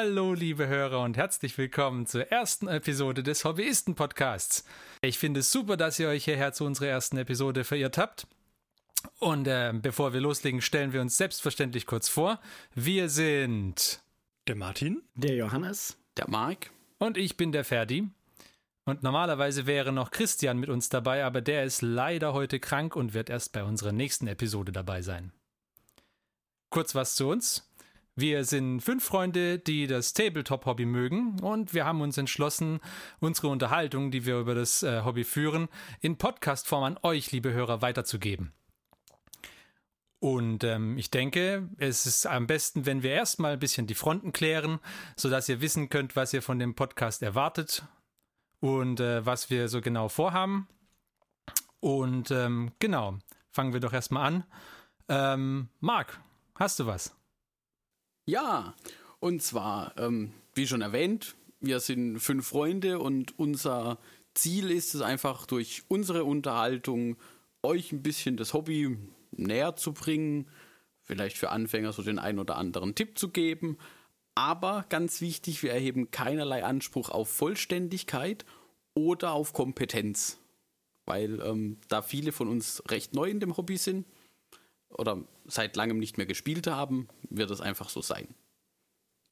Hallo, liebe Hörer und herzlich willkommen zur ersten Episode des Hobbyisten-Podcasts. Ich finde es super, dass ihr euch hierher zu unserer ersten Episode verirrt habt. Und äh, bevor wir loslegen, stellen wir uns selbstverständlich kurz vor. Wir sind der Martin, der Johannes, der Mark und ich bin der Ferdi. Und normalerweise wäre noch Christian mit uns dabei, aber der ist leider heute krank und wird erst bei unserer nächsten Episode dabei sein. Kurz was zu uns. Wir sind fünf Freunde, die das Tabletop-Hobby mögen und wir haben uns entschlossen, unsere Unterhaltung, die wir über das äh, Hobby führen, in Podcast-Form an euch, liebe Hörer, weiterzugeben. Und ähm, ich denke, es ist am besten, wenn wir erstmal ein bisschen die Fronten klären, sodass ihr wissen könnt, was ihr von dem Podcast erwartet und äh, was wir so genau vorhaben. Und ähm, genau, fangen wir doch erstmal an. Ähm, Marc, hast du was? Ja, und zwar, ähm, wie schon erwähnt, wir sind fünf Freunde und unser Ziel ist es einfach durch unsere Unterhaltung euch ein bisschen das Hobby näher zu bringen, vielleicht für Anfänger so den einen oder anderen Tipp zu geben. Aber ganz wichtig, wir erheben keinerlei Anspruch auf Vollständigkeit oder auf Kompetenz, weil ähm, da viele von uns recht neu in dem Hobby sind oder seit langem nicht mehr gespielt haben, wird es einfach so sein.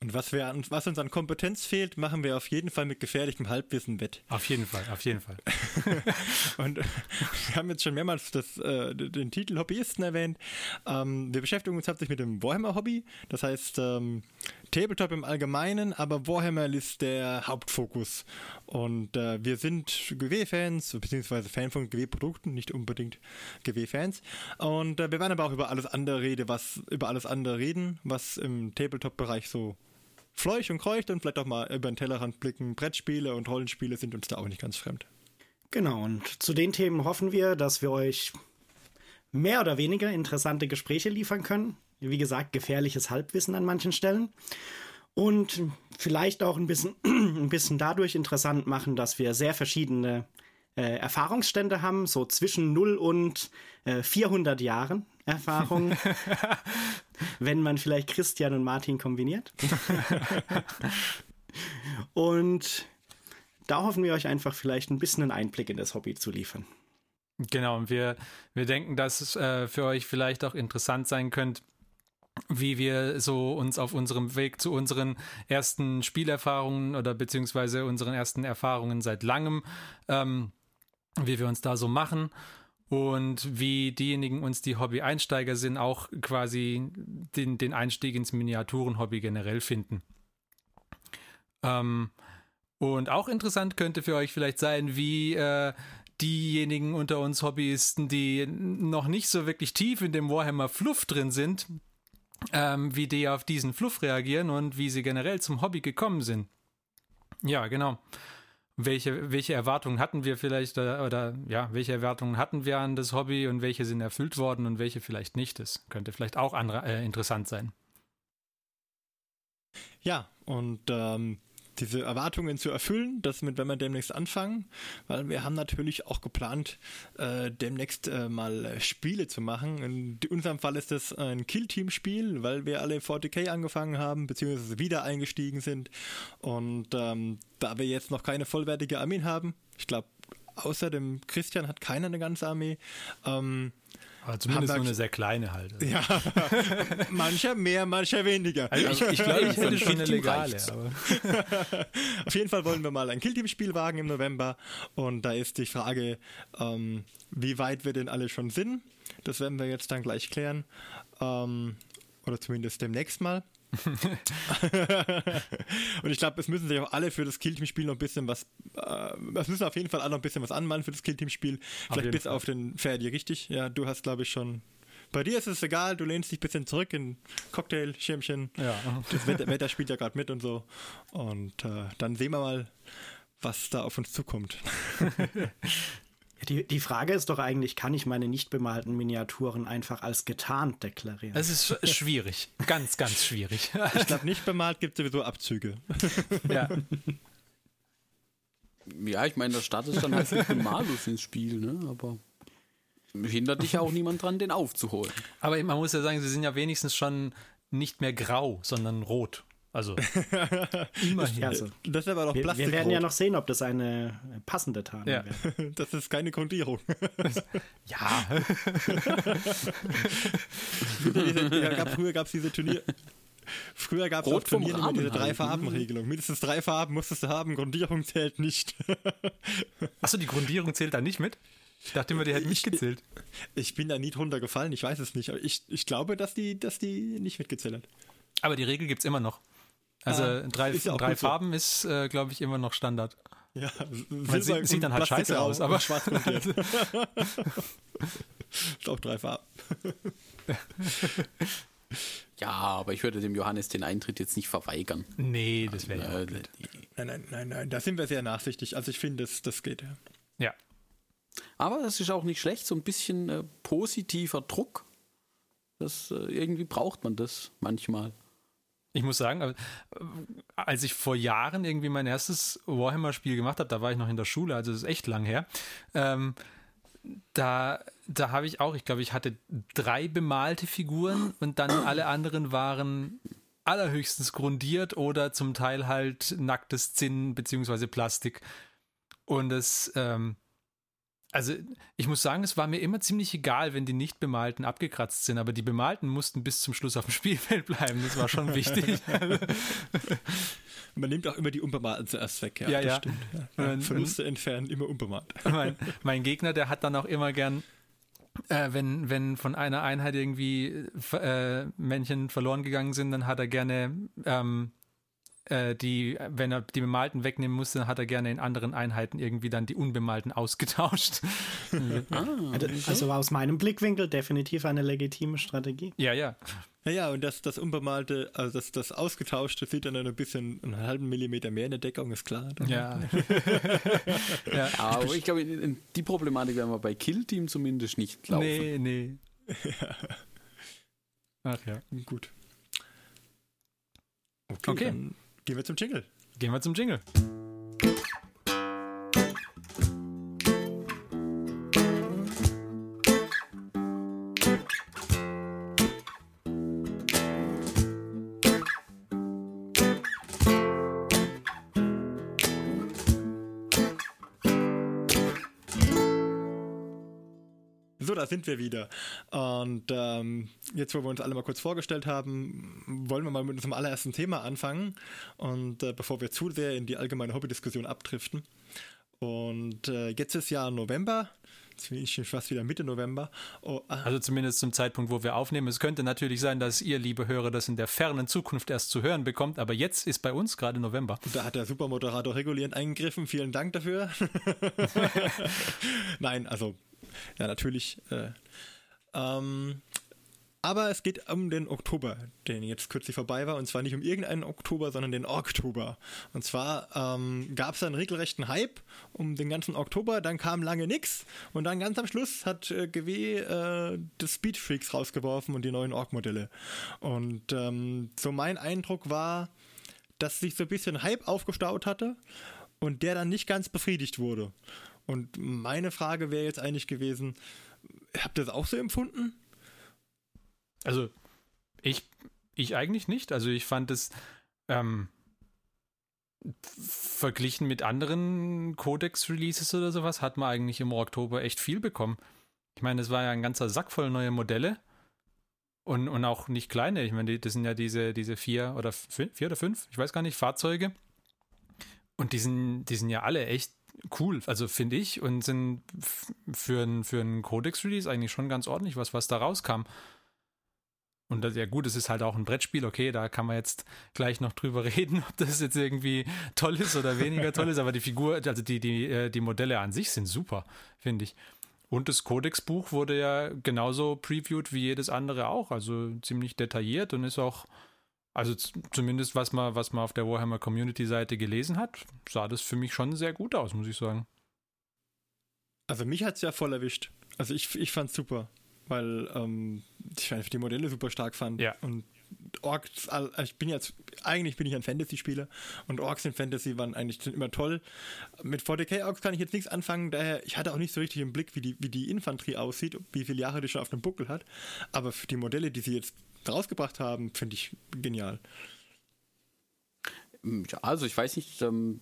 Und was, wir, was uns an Kompetenz fehlt, machen wir auf jeden Fall mit gefährlichem Halbwissen wett. Auf jeden Fall, auf jeden Fall. und wir haben jetzt schon mehrmals das, äh, den Titel Hobbyisten erwähnt. Ähm, wir beschäftigen uns hauptsächlich mit dem Warhammer-Hobby. Das heißt, ähm, Tabletop im Allgemeinen, aber Warhammer ist der Hauptfokus. Und äh, wir sind GW-Fans, beziehungsweise Fan von GW-Produkten, nicht unbedingt GW-Fans. Und äh, wir werden aber auch über alles andere reden, was über alles andere reden, was im Tabletop-Bereich so fleucht und kreucht und vielleicht auch mal über den Tellerrand blicken. Brettspiele und Rollenspiele sind uns da auch nicht ganz fremd. Genau, und zu den Themen hoffen wir, dass wir euch mehr oder weniger interessante Gespräche liefern können. Wie gesagt, gefährliches Halbwissen an manchen Stellen. Und vielleicht auch ein bisschen, ein bisschen dadurch interessant machen, dass wir sehr verschiedene äh, Erfahrungsstände haben, so zwischen 0 und äh, 400 Jahren Erfahrung, wenn man vielleicht Christian und Martin kombiniert. und da hoffen wir euch einfach vielleicht ein bisschen einen Einblick in das Hobby zu liefern. Genau, und wir, wir denken, dass es äh, für euch vielleicht auch interessant sein könnte, wie wir so uns auf unserem Weg zu unseren ersten Spielerfahrungen oder beziehungsweise unseren ersten Erfahrungen seit langem, ähm, wie wir uns da so machen und wie diejenigen uns, die Hobby-Einsteiger sind, auch quasi den, den Einstieg ins Miniaturen-Hobby generell finden. Ähm, und auch interessant könnte für euch vielleicht sein, wie äh, diejenigen unter uns Hobbyisten, die noch nicht so wirklich tief in dem Warhammer Fluff drin sind, ähm, wie die auf diesen Fluff reagieren und wie sie generell zum Hobby gekommen sind. Ja, genau welche, welche Erwartungen hatten wir vielleicht oder, oder, ja, welche Erwartungen hatten wir an das Hobby und welche sind erfüllt worden und welche vielleicht nicht. Das könnte vielleicht auch andere, äh, interessant sein. Ja, und ähm, diese Erwartungen zu erfüllen. Das mit, wenn wir demnächst anfangen, weil wir haben natürlich auch geplant, äh, demnächst äh, mal äh, Spiele zu machen. In unserem Fall ist das ein Kill-Team-Spiel, weil wir alle 40k angefangen haben, beziehungsweise wieder eingestiegen sind. Und ähm, da wir jetzt noch keine vollwertige Armee haben, ich glaube, außer dem Christian hat keiner eine ganze Armee, ähm, aber zumindest nur eine sehr kleine halt. Also. Ja, mancher mehr, mancher weniger. Also ich, ich glaube, ich hätte schon eine legale. Auf jeden Fall wollen wir mal ein Killteam-Spiel wagen im November. Und da ist die Frage, ähm, wie weit wir denn alle schon sind. Das werden wir jetzt dann gleich klären. Ähm, oder zumindest demnächst mal. und ich glaube, es müssen sich auch alle für das Killteam-Spiel noch ein bisschen was, äh, es müssen auf jeden Fall alle noch ein bisschen was anmalen für das Killteam-Spiel. Vielleicht bis Fall. auf den Ferdi, richtig? Ja, du hast, glaube ich, schon. Bei dir ist es egal, du lehnst dich ein bisschen zurück in Cocktail, Schirmchen. Ja. Das Wetter, Wetter spielt ja gerade mit und so. Und äh, dann sehen wir mal, was da auf uns zukommt. Die, die Frage ist doch eigentlich, kann ich meine nicht bemalten Miniaturen einfach als getarnt deklarieren? Es ist schwierig. ganz, ganz schwierig. ich glaube, nicht bemalt gibt es sowieso Abzüge. ja. Ja, ich meine, da startet dann halt mit Malus ins Spiel, ne? Aber hindert dich ja auch niemand dran, den aufzuholen. Aber man muss ja sagen, sie sind ja wenigstens schon nicht mehr grau, sondern rot. Also immerhin. Also, Das ist aber doch wir, Plastik. wir werden ja noch sehen, ob das eine passende Tarnung Ja. wäre. Das ist keine Grundierung. Ja, ja, gab, früher gab es diese Turnier. Früher gab es Rot auf vom Turnieren immer diese Rahmen drei halt, ne? Farben-Regelung. Mindestens drei Farben musstest du haben, Grundierung zählt nicht. achso, die Grundierung zählt da nicht mit? Ich dachte immer, die hätten nicht Ich- gezählt. Ich bin da nie drunter gefallen, ich weiß es nicht. Aber ich, ich glaube, dass die, dass die nicht mitgezählt hat. Aber die Regel gibt es immer noch. Also Ah, drei, ja drei gut. Farben ist, äh, glaube ich, immer noch Standard. Ja, Man sieht, sieht dann halt scheiße aus, aber schwarz ist auch drei Farben. Ja, aber ich würde dem Johannes den Eintritt jetzt nicht verweigern. nee, das wäre ja Äh, blöd. Nein, nein, nein, nein, da sind wir sehr nachsichtig. Also ich finde, das, das geht. Ja. Ja. Aber das ist auch nicht schlecht, so ein bisschen äh, positiver Druck. Das, äh, irgendwie braucht man das manchmal. Ich muss sagen, äh, als ich vor Jahren irgendwie mein erstes Warhammer-Spiel gemacht habe, da war ich noch in der Schule, also das ist echt lang her. Ähm, da da habe ich auch, ich glaube, ich hatte drei bemalte Figuren und dann alle anderen waren allerhöchstens grundiert oder zum Teil halt nacktes Zinn beziehungsweise Plastik. Und es, ähm, also ich muss sagen, es war mir immer ziemlich egal, wenn die nicht bemalten abgekratzt sind, aber die bemalten mussten bis zum Schluss auf dem Spielfeld bleiben. Das war schon wichtig. Man nimmt auch immer die Unbemalten zuerst weg. Ja, das ja. stimmt. Ja. Und- Verluste entfernen, immer unbemalt. mein, mein Gegner, der hat dann auch immer gern, äh, wenn, wenn von einer Einheit irgendwie äh, Männchen verloren gegangen sind, dann hat er gerne ähm, äh, die, wenn er die bemalten wegnehmen musste, dann hat er gerne in anderen Einheiten irgendwie dann die unbemalten ausgetauscht. Also, also aus meinem Blickwinkel definitiv eine legitime Strategie. ja, ja. Ja, ja, und das, das Unbemalte, also das, das Ausgetauschte sieht dann ein bisschen einen halben Millimeter mehr in der Deckung, ist klar. Ja. ja. Aber ich glaube, die Problematik werden wir bei Kill Team zumindest nicht laufen. Nee, nee. Ach ja. Gut. Okay, Okay. Gehen wir zum Jingle. Gehen wir zum Jingle. Da sind wir wieder. Und ähm, jetzt, wo wir uns alle mal kurz vorgestellt haben, wollen wir mal mit unserem allerersten Thema anfangen. Und äh, bevor wir zu sehr in die allgemeine Hobbydiskussion abdriften. Und äh, jetzt ist ja November. Jetzt bin ich schon fast wieder Mitte November. Oh, ah, Also zumindest zum Zeitpunkt, wo wir aufnehmen. Es könnte natürlich sein, dass ihr, liebe Hörer, das in der fernen Zukunft erst zu hören bekommt, aber jetzt ist bei uns gerade November. Da hat der Supermoderator regulierend eingegriffen. Vielen Dank dafür. Nein, also, ja, natürlich. Äh, ähm, aber es geht um den Oktober, den jetzt kürzlich vorbei war. Und zwar nicht um irgendeinen Oktober, sondern den Oktober. Und zwar ähm, gab es einen regelrechten Hype um den ganzen Oktober. Dann kam lange nichts. Und dann ganz am Schluss hat äh, GW äh, das Speed Freaks rausgeworfen und die neuen Org-Modelle. Und ähm, so mein Eindruck war, dass sich so ein bisschen Hype aufgestaut hatte und der dann nicht ganz befriedigt wurde. Und meine Frage wäre jetzt eigentlich gewesen, habt ihr das auch so empfunden? Also ich, ich eigentlich nicht. Also ich fand es ähm, verglichen mit anderen Codex-Releases oder sowas, hat man eigentlich im Oktober echt viel bekommen. Ich meine, es war ja ein ganzer Sack voll neue Modelle. Und, und auch nicht kleine. Ich meine, das sind ja diese, diese vier oder fünf, vier oder fünf, ich weiß gar nicht, Fahrzeuge. Und die sind, die sind ja alle echt cool, also finde ich, und sind für ein, für ein Codex-Release eigentlich schon ganz ordentlich, was, was da rauskam. Und das, ja gut, es ist halt auch ein Brettspiel, okay, da kann man jetzt gleich noch drüber reden, ob das jetzt irgendwie toll ist oder weniger toll ist, aber die Figur, also die, die, äh, die Modelle an sich sind super, finde ich. Und das Codex-Buch wurde ja genauso previewed wie jedes andere auch, also ziemlich detailliert und ist auch, also zumindest was man, was man auf der Warhammer Community-Seite gelesen hat, sah das für mich schon sehr gut aus, muss ich sagen. Also mich hat es ja voll erwischt. Also ich, ich fand es super, weil ähm, ich einfach die Modelle super stark fand. Ja. Und Orks, all- ich bin jetzt, eigentlich bin ich ein Fantasy-Spieler und Orks in Fantasy waren eigentlich sind immer toll. Mit 40k Orks kann ich jetzt nichts anfangen, daher, ich hatte auch nicht so richtig im Blick, wie die, wie die Infanterie aussieht, wie viele Jahre die schon auf dem Buckel hat. Aber für die Modelle, die sie jetzt rausgebracht haben, finde ich genial. Hm, also ich weiß nicht, ähm,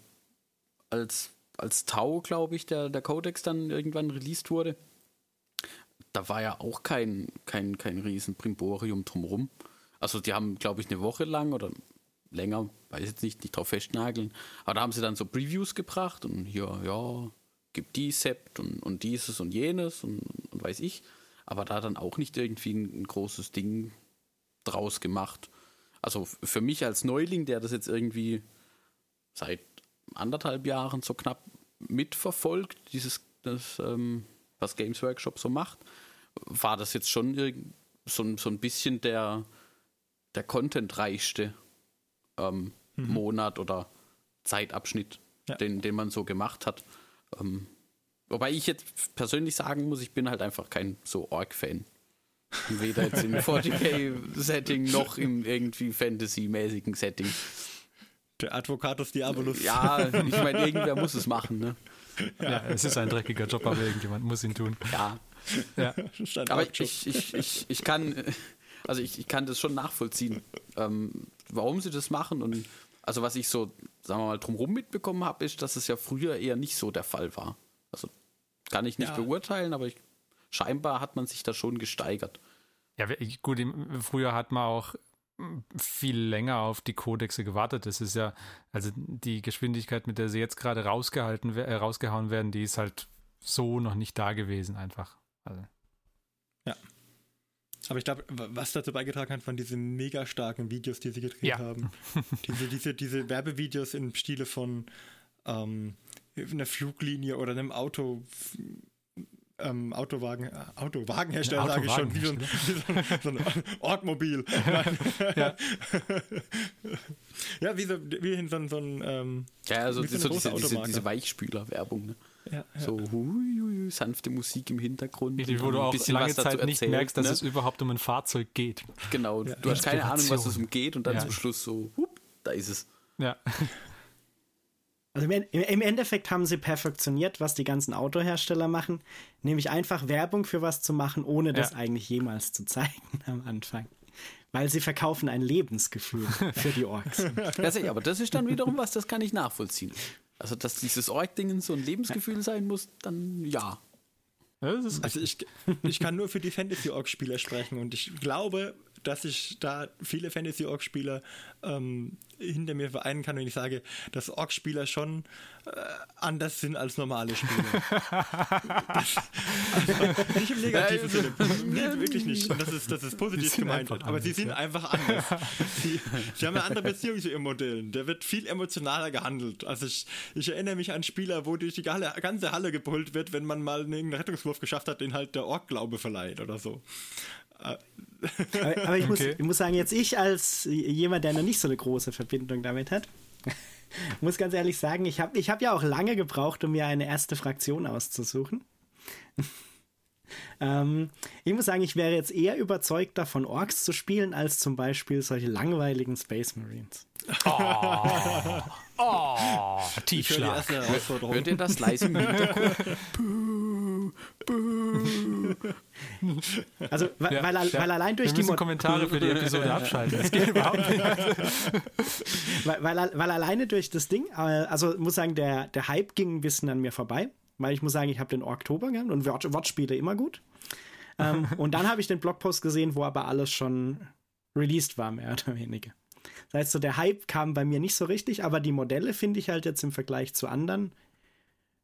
als, als Tau, glaube ich, der, der Codex dann irgendwann released wurde, da war ja auch kein, kein, kein riesen Primborium drumherum. Also die haben, glaube ich, eine Woche lang oder länger, weiß jetzt nicht, nicht drauf festnageln, aber da haben sie dann so Previews gebracht und hier, ja, gibt die Sept und, und dieses und jenes und, und weiß ich. Aber da dann auch nicht irgendwie ein, ein großes Ding draus gemacht. Also für mich als Neuling, der das jetzt irgendwie seit anderthalb Jahren so knapp mitverfolgt, dieses, das, ähm, was Games Workshop so macht, war das jetzt schon so, so ein bisschen der, der contentreichste ähm, mhm. Monat oder Zeitabschnitt, ja. den, den man so gemacht hat. Ähm, wobei ich jetzt persönlich sagen muss, ich bin halt einfach kein so Org-Fan. Weder jetzt im 40k-Setting noch im irgendwie Fantasy-mäßigen Setting. Der Advocatus Diabolus. Ja, ich meine, irgendwer muss es machen, ne? Ja, ja, es ist ein dreckiger Job, aber irgendjemand muss ihn tun. Ja. ja. Aber ich, ich, ich, ich kann, also ich, ich kann das schon nachvollziehen, ähm, warum sie das machen. Und also was ich so, sagen wir mal, drumherum mitbekommen habe, ist, dass es ja früher eher nicht so der Fall war. Also kann ich nicht ja. beurteilen, aber ich, scheinbar hat man sich da schon gesteigert. Ja, gut, früher hat man auch viel länger auf die Kodexe gewartet. Das ist ja, also die Geschwindigkeit, mit der sie jetzt gerade rausgehalten, äh, rausgehauen werden, die ist halt so noch nicht da gewesen, einfach. Also. Ja. Aber ich glaube, was dazu beigetragen hat, waren diese mega starken Videos, die sie gedreht ja. haben. diese, diese, diese Werbevideos im Stile von ähm, einer Fluglinie oder einem Auto ähm, Autowagen, äh, Autowagenhersteller, sage ich schon, wie so ein, wie so ein, so ein Ortmobil. ja. ja, wie, so, wie in so, so ein. Ähm, ja, also so, so diese, diese, diese Weichspüler-Werbung. Ne? Ja, ja. So hui, hui, sanfte Musik im Hintergrund. Die, wo du auch lange Zeit erzählt, nicht merkst, dass ne? es überhaupt um ein Fahrzeug geht. Genau, ja. du hast keine Ahnung, was es umgeht und dann zum Schluss so, hup, da ist es. Ja. Also im Endeffekt haben sie perfektioniert, was die ganzen Autohersteller machen, nämlich einfach Werbung für was zu machen, ohne das ja. eigentlich jemals zu zeigen am Anfang. Weil sie verkaufen ein Lebensgefühl für die Orks. Das, aber das ist dann wiederum was, das kann ich nachvollziehen. Also, dass dieses Ork-Ding so ein Lebensgefühl sein muss, dann ja. Also ich, ich kann nur für die Fantasy-Org-Spieler sprechen und ich glaube, dass ich da viele Fantasy-Org-Spieler ähm, hinter mir vereinen kann, wenn ich sage, dass Org-Spieler schon äh, anders sind als normale Spieler. das, also, nicht im negativen Sinne. Nee, wirklich nicht. Das ist, das ist positiv gemeint. Aber anders, sie sind ja. einfach anders. Sie, sie, haben eine andere Beziehung zu ihren Modellen. Der wird viel emotionaler gehandelt. Also ich, ich erinnere mich an Spieler, wo durch die ganze Halle gebrüllt wird, wenn man mal einen Rettungswurf geschafft hat, den halt der Org-Glaube verleiht oder so. Aber, aber ich, muss, okay. ich muss sagen, jetzt ich als jemand, der noch nicht so eine große Verbindung damit hat, muss ganz ehrlich sagen, ich habe ich hab ja auch lange gebraucht, um mir eine erste Fraktion auszusuchen. ähm, ich muss sagen, ich wäre jetzt eher überzeugt davon, Orks zu spielen, als zum Beispiel solche langweiligen Space Marines. Oh, oh Tiefschlag. Hört ihr das leise im Hintergrund? Also, weil, ja, weil, weil allein durch Wir die Kommentare für die Episode abschalten. Das geht überhaupt nicht. weil, weil, weil, alleine durch das Ding, äh, also muss sagen, der, der Hype ging ein bisschen an mir vorbei, weil ich muss sagen, ich habe den Oktober gehabt und Wortspiele immer gut. ähm, und dann habe ich den Blogpost gesehen, wo aber alles schon released war, mehr oder weniger. Das heißt, so der Hype kam bei mir nicht so richtig, aber die Modelle finde ich halt jetzt im Vergleich zu anderen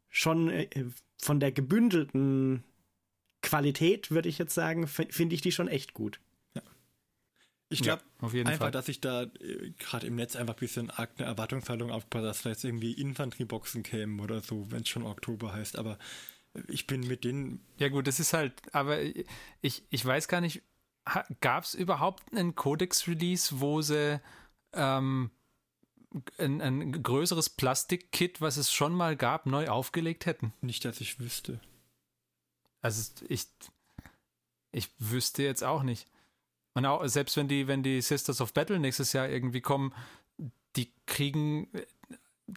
schon äh, von der gebündelten Qualität, würde ich jetzt sagen, finde ich die schon echt gut. Ja. Ich glaube ja, einfach, Fall. dass ich da äh, gerade im Netz einfach ein bisschen arg eine Erwartungshaltung aufpasse, dass da jetzt irgendwie Infanterieboxen kämen oder so, wenn es schon Oktober heißt, aber ich bin mit denen. Ja, gut, das ist halt, aber ich, ich weiß gar nicht, gab es überhaupt einen Codex-Release, wo sie ähm, ein, ein größeres Plastikkit, was es schon mal gab, neu aufgelegt hätten? Nicht, dass ich wüsste. Also ich, ich wüsste jetzt auch nicht. Und auch, selbst wenn die, wenn die Sisters of Battle nächstes Jahr irgendwie kommen, die kriegen,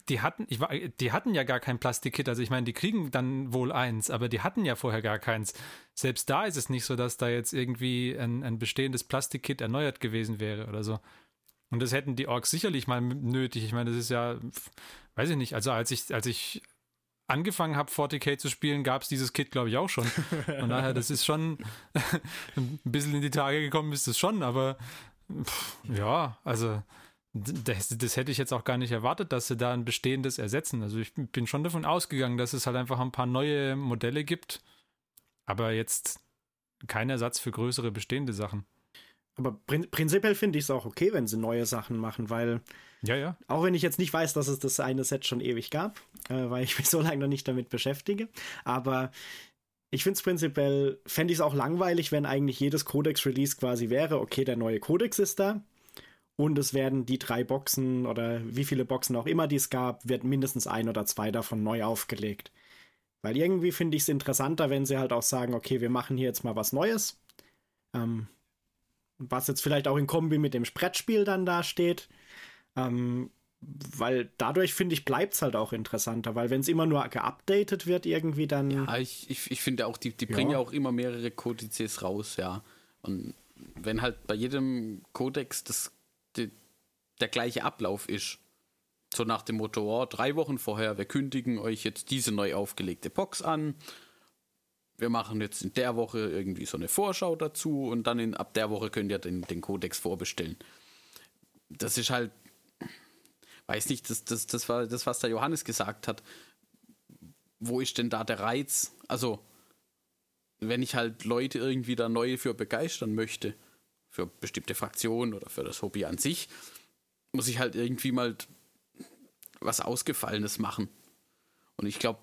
die hatten, ich war, die hatten ja gar kein Plastikkit. Also ich meine, die kriegen dann wohl eins, aber die hatten ja vorher gar keins. Selbst da ist es nicht so, dass da jetzt irgendwie ein, ein bestehendes Plastikkit erneuert gewesen wäre oder so. Und das hätten die Orks sicherlich mal nötig. Ich meine, das ist ja, weiß ich nicht, also als ich, als ich angefangen habe, 40k zu spielen, gab es dieses Kit, glaube ich, auch schon. Von daher, das ist schon ein bisschen in die Tage gekommen, ist es schon, aber pff, ja, also das, das, hätte ich jetzt auch gar nicht erwartet, dass sie da ein bestehendes ersetzen. Also ich bin schon davon ausgegangen, dass es halt einfach ein paar neue Modelle gibt, aber jetzt kein Ersatz für größere bestehende Sachen. Aber prin prinzipiell finde ich es auch okay, wenn sie neue Sachen machen, weil ja, ja. Auch wenn ich jetzt nicht weiß, dass es das eine Set schon ewig gab, äh, weil ich mich so lange noch nicht damit beschäftige. Aber ich finde es prinzipiell, fände ich es auch langweilig, wenn eigentlich jedes Codex-Release quasi wäre, okay, der neue Codex ist da. Und es werden die drei Boxen oder wie viele Boxen auch immer die es gab, wird mindestens ein oder zwei davon neu aufgelegt. Weil irgendwie finde ich es interessanter, wenn sie halt auch sagen, okay, wir machen hier jetzt mal was Neues. Ähm, was jetzt vielleicht auch in Kombi mit dem Sprettspiel dann dasteht. Ähm, weil dadurch, finde ich, bleibt es halt auch interessanter, weil wenn es immer nur geupdatet wird, irgendwie dann. Ja, ich, ich, ich finde auch, die, die bringen ja auch immer mehrere Kodizes raus, ja. Und wenn halt bei jedem Kodex das, die, der gleiche Ablauf ist, so nach dem Motto, oh, drei Wochen vorher, wir kündigen euch jetzt diese neu aufgelegte Box an. Wir machen jetzt in der Woche irgendwie so eine Vorschau dazu und dann in, ab der Woche könnt ihr den, den Codex vorbestellen. Das ist halt weiß nicht, das, das, das war das, was der Johannes gesagt hat. Wo ist denn da der Reiz? Also, wenn ich halt Leute irgendwie da neu für begeistern möchte, für bestimmte Fraktionen oder für das Hobby an sich, muss ich halt irgendwie mal was Ausgefallenes machen. Und ich glaube,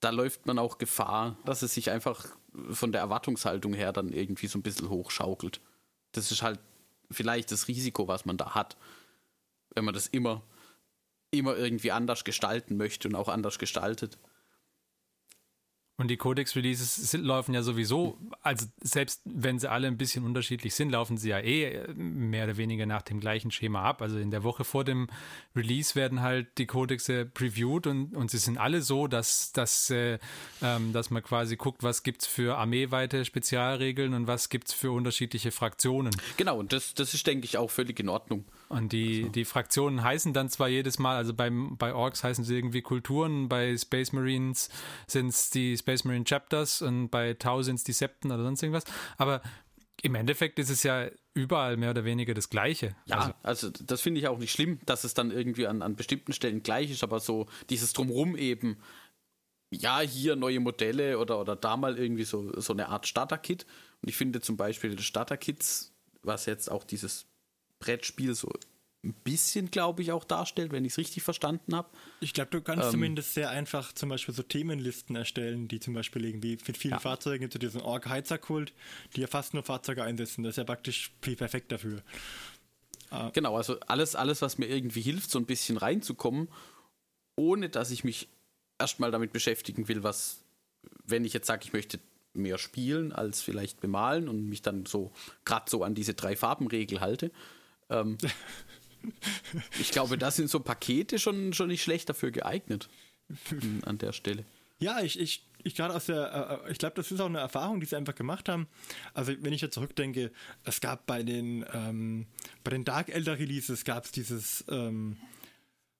da läuft man auch Gefahr, dass es sich einfach von der Erwartungshaltung her dann irgendwie so ein bisschen hochschaukelt. Das ist halt vielleicht das Risiko, was man da hat, wenn man das immer immer irgendwie anders gestalten möchte und auch anders gestaltet. Und die Codex-Releases laufen ja sowieso, also selbst wenn sie alle ein bisschen unterschiedlich sind, laufen sie ja eh mehr oder weniger nach dem gleichen Schema ab. Also in der Woche vor dem Release werden halt die Codexe previewed und, und sie sind alle so, dass, dass, äh, ähm, dass man quasi guckt, was gibt es für armeeweite Spezialregeln und was gibt es für unterschiedliche Fraktionen. Genau, und das, das ist, denke ich, auch völlig in Ordnung. Und die, also. die Fraktionen heißen dann zwar jedes Mal, also beim, bei Orks heißen sie irgendwie Kulturen, bei Space Marines sind es die Space Marine Chapters und bei Tau sind es die Septen oder sonst irgendwas. Aber im Endeffekt ist es ja überall mehr oder weniger das Gleiche. Ja, also, also das finde ich auch nicht schlimm, dass es dann irgendwie an, an bestimmten Stellen gleich ist, aber so dieses Drumrum eben, ja, hier neue Modelle oder, oder da mal irgendwie so, so eine Art Starter-Kit. Und ich finde zum Beispiel das Starter-Kits, was jetzt auch dieses Brettspiel so ein bisschen, glaube ich, auch darstellt, wenn ich es richtig verstanden habe. Ich glaube, du kannst ähm, zumindest sehr einfach zum Beispiel so Themenlisten erstellen, die zum Beispiel irgendwie mit vielen ja. Fahrzeugen gibt es diesen Org-Heizerkult, die ja fast nur Fahrzeuge einsetzen. Das ist ja praktisch viel perfekt dafür. Ah. Genau, also alles, alles, was mir irgendwie hilft, so ein bisschen reinzukommen, ohne dass ich mich erstmal damit beschäftigen will, was, wenn ich jetzt sage, ich möchte mehr spielen als vielleicht bemalen und mich dann so gerade so an diese drei Farbenregel halte, ähm, ich glaube, da sind so Pakete schon, schon nicht schlecht dafür geeignet an der Stelle. Ja, ich, ich, ich gerade aus der, äh, ich glaube, das ist auch eine Erfahrung, die sie einfach gemacht haben. Also wenn ich jetzt zurückdenke, es gab bei den, ähm, bei den Dark Elder Releases gab es dieses, ähm,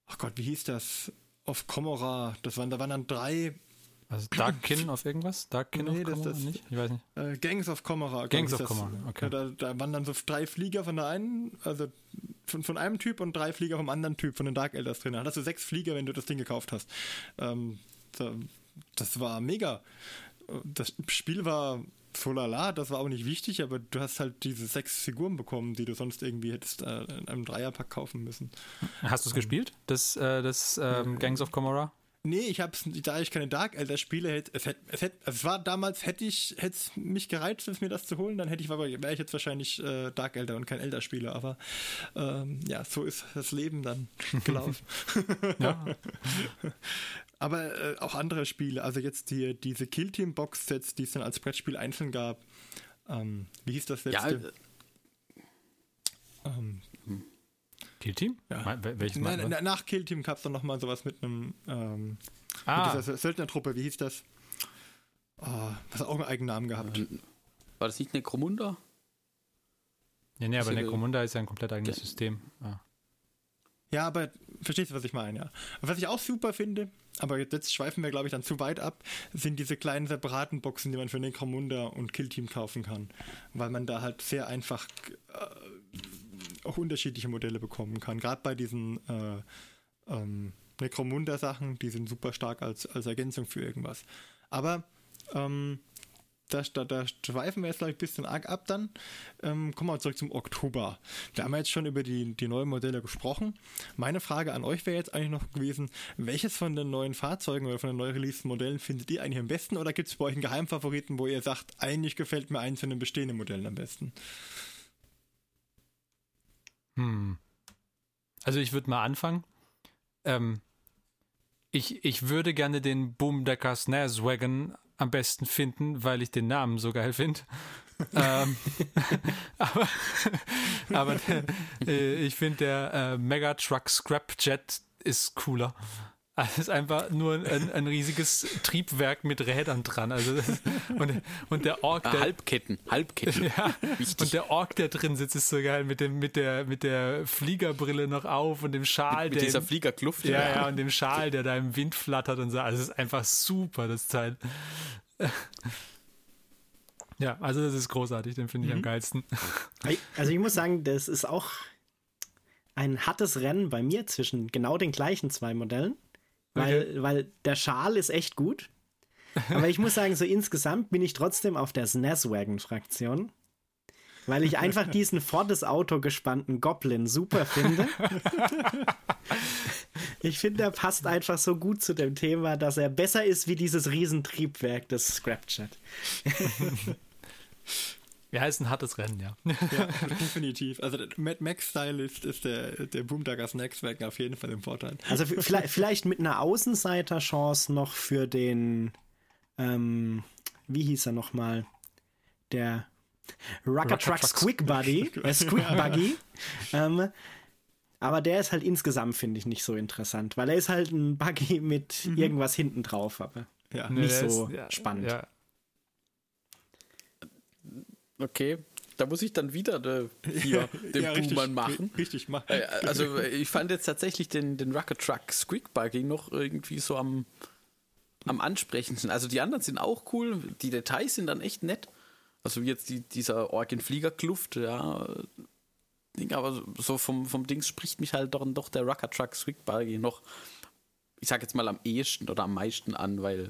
ach Gott, wie hieß das? Auf Komora. Das waren, da waren dann drei also Darkkin auf irgendwas? Darkkin nee, auf das, das nicht? Ich weiß nicht. Äh, Gangs of Comora. Gangs of Comora, okay. Da, da, waren dann so drei Flieger von der einen, also von, von einem Typ und drei Flieger vom anderen Typ, von den Dark Elders drin. Da hast du sechs Flieger, wenn du das Ding gekauft hast. Ähm, da, das war mega. Das Spiel war so lala, das war auch nicht wichtig, aber du hast halt diese sechs Figuren bekommen, die du sonst irgendwie hättest äh, in einem Dreierpack kaufen müssen. Hast du es ähm, gespielt, das, äh, das ähm, Gangs of Comora? Nee, ich hab's, da ich keine Dark Elder spiele, hätte, es, hätte, es, hätte, es war damals, hätte ich, hätte es mich gereizt, mir das zu holen, dann hätte ich, wäre ich jetzt wahrscheinlich äh, Dark Elder und kein Elder Spieler, aber ähm, ja, so ist das Leben dann gelaufen. ja. aber äh, auch andere Spiele, also jetzt die, diese Kill Team Box Sets, die es dann als Brettspiel einzeln gab, ähm, wie hieß das letzte? Ja, äh, ähm, Kill Team? Ja. Welches Nein, na, nach Kill Team gab es dann nochmal sowas mit einem ähm, ah. mit dieser Söldnertruppe, wie hieß das? Oh, das hat auch einen eigenen Namen gehabt. War das nicht Necromunda? Nee, nee, aber Necromunda ist ja ein komplett eigenes System. Ah. Ja, aber verstehst du, was ich meine, ja. Was ich auch super finde, aber jetzt schweifen wir, glaube ich, dann zu weit ab, sind diese kleinen separaten Boxen, die man für Necromunda und Killteam kaufen kann. Weil man da halt sehr einfach äh, auch unterschiedliche Modelle bekommen kann. Gerade bei diesen äh, ähm, Necromunda-Sachen, die sind super stark als, als Ergänzung für irgendwas. Aber ähm, da, da, da schweifen wir jetzt gleich ein bisschen arg ab dann. Ähm, kommen wir zurück zum Oktober. Da haben wir jetzt schon über die, die neuen Modelle gesprochen. Meine Frage an euch wäre jetzt eigentlich noch gewesen, welches von den neuen Fahrzeugen oder von den neu releaseden Modellen findet ihr eigentlich am besten oder gibt es bei euch einen Geheimfavoriten, wo ihr sagt, eigentlich gefällt mir eins von den bestehenden Modellen am besten? Hm. Also ich würde mal anfangen. Ähm, ich, ich würde gerne den Boomdecker Snares Wagon am besten finden, weil ich den Namen so geil finde. ähm, aber aber der, äh, ich finde der äh, Mega Truck Scrapjet ist cooler. Also es ist einfach nur ein, ein riesiges Triebwerk mit Rädern dran. Also ist, und, und der Ork, Ah, der, Halbketten, Halbketten. ja, Wichtig. und der Ork, der drin sitzt, ist so geil mit dem mit der mit der Fliegerbrille noch auf und dem Schal, Mit der dieser Fliegerkluft. ja, ja, und dem Schal, der da im Wind flattert und so. Also es ist einfach super, das Teil. Ja, also das ist großartig, den finde ich am geilsten. Also ich muss sagen, das ist auch ein hartes Rennen bei mir zwischen genau den gleichen zwei Modellen. Weil, weil der Schal ist echt gut. Aber ich muss sagen, so insgesamt bin ich trotzdem auf der SNES-Wagon-Fraktion. Weil ich einfach diesen vor das Auto gespannten Goblin super finde. Ich finde, er passt einfach so gut zu dem Thema, dass er besser ist wie dieses Riesentriebwerk des Scrapchat. Ja, ist ein hartes Rennen, ja. Ja, definitiv. Also der Mad Max-Style ist, ist der, der Boomdagger Snackswagen auf jeden Fall im Vorteil. Also vielleicht, vielleicht mit einer Außenseiterchance noch für den, ähm, wie hieß er nochmal? Der Rucker Rucker Truck Trucks. Squeak Buddy. Äh, Squeak Buggy. ähm, aber der ist halt insgesamt, finde ich, nicht so interessant, weil er ist halt ein Buggy mit irgendwas hinten drauf, aber Ja. nicht der so ist- ja, spannend. Ja. Okay, da muss ich dann wieder de, hier den ja, richtig, machen. ri- Richtig. Äh, Also ich fand jetzt tatsächlich den, den Rocket Truck Squeak Buggy noch irgendwie so am, am ansprechendsten. Also die anderen sind auch cool, die Details sind dann echt nett. Also wie jetzt die, dieser Ork in Fliegerkluft, ja. äh, Ding, aber so vom, vom Dings spricht mich halt doch, doch der Rocket Truck Squeak Buggy noch, ich sag jetzt mal am ehesten oder am meisten an, weil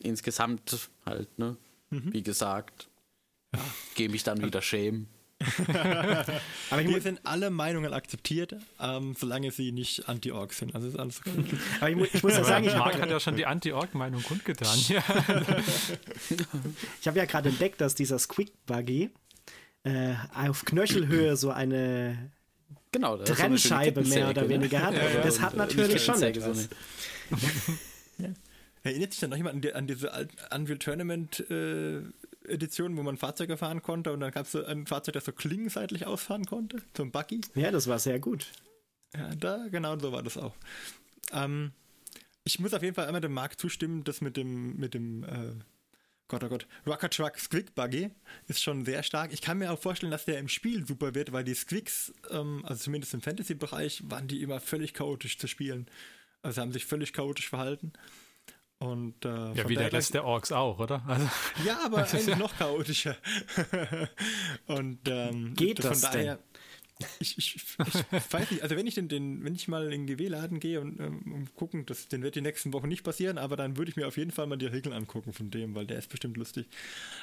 insgesamt halt, ne, wie gesagt, gehe mich dann wieder schämen. Aber Hier sind alle Meinungen akzeptiert, ähm, solange sie nicht anti-Org sind. Also ist alles okay. aber ich, mu ich muss ja sagen, ich Marc habe hat ja schon die Anti-Org-Meinung kundgetan. Ja. Ich habe ja gerade entdeckt, dass dieser Squeak Buggy äh, auf Knöchelhöhe so eine Genau, ist so eine Trennscheibe mehr oder ne? weniger hat. das Und, hat äh, natürlich schon etwas. Erinnert sich dann noch jemand an, die, an diese alten Unreal Tournament äh, Edition, wo man Fahrzeuge fahren konnte und dann gab es so ein Fahrzeug, das so klingenseitlich ausfahren konnte, so ein Buggy. Ja, das war sehr gut. Ja, da, genau so war das auch. Ähm, ich muss auf jeden Fall einmal dem Marc zustimmen, das mit dem, mit dem, äh, Gott, oh Gott, Rocker Truck Squeak Buggy ist schon sehr stark. Ich kann mir auch vorstellen, dass der im Spiel super wird, weil die Squeaks, ähm, also zumindest im Fantasy-Bereich, waren die immer völlig chaotisch zu spielen. Also haben sich völlig chaotisch verhalten. Und, äh, ja, wie der Rest der Orks auch, oder? Also, ja, aber eigentlich noch chaotischer. Und ähm, Geht von das denn? daher, Ich, ich, ich weiß nicht, also wenn ich den, den wenn ich mal in den GW-Laden gehe und ähm, gucken, das, den wird die nächsten Wochen nicht passieren, aber dann würde ich mir auf jeden Fall mal die Regeln angucken von dem, weil der ist bestimmt lustig.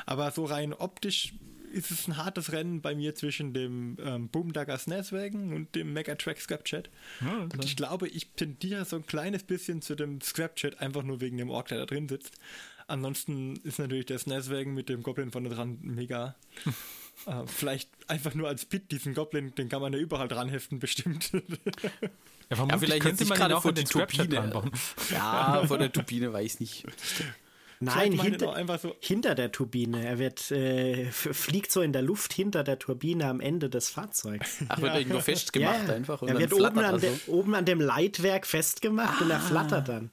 Aber so rein optisch ist es ein hartes Rennen bei mir zwischen dem ähm, Boomdagger SNES-Wagen und dem Megatrack Scrapchat. Ja, und ich glaube, ich tendiere so ein kleines bisschen zu dem Scrapchat, einfach nur wegen dem Ork, der da drin sitzt. Ansonsten ist natürlich der SNES-Wagen mit dem Goblin vorne dran mega. äh, vielleicht einfach nur als Pit, diesen Goblin, den kann man ja überall dran heften, bestimmt. Ja, vermutlich vielleicht könnte jetzt man ihn gerade auch den die Scrapchat Turbine. ranbauen. Ja, von der Turbine weiß nicht. Nein, hinter, einfach so- hinter der Turbine. Er wird, äh, fliegt so in der Luft hinter der Turbine am Ende des Fahrzeugs. Ach, wird irgendwo festgemacht einfach. Und er dann wird oben flattert an, er de, so. oben an dem Leitwerk festgemacht und er flattert dann.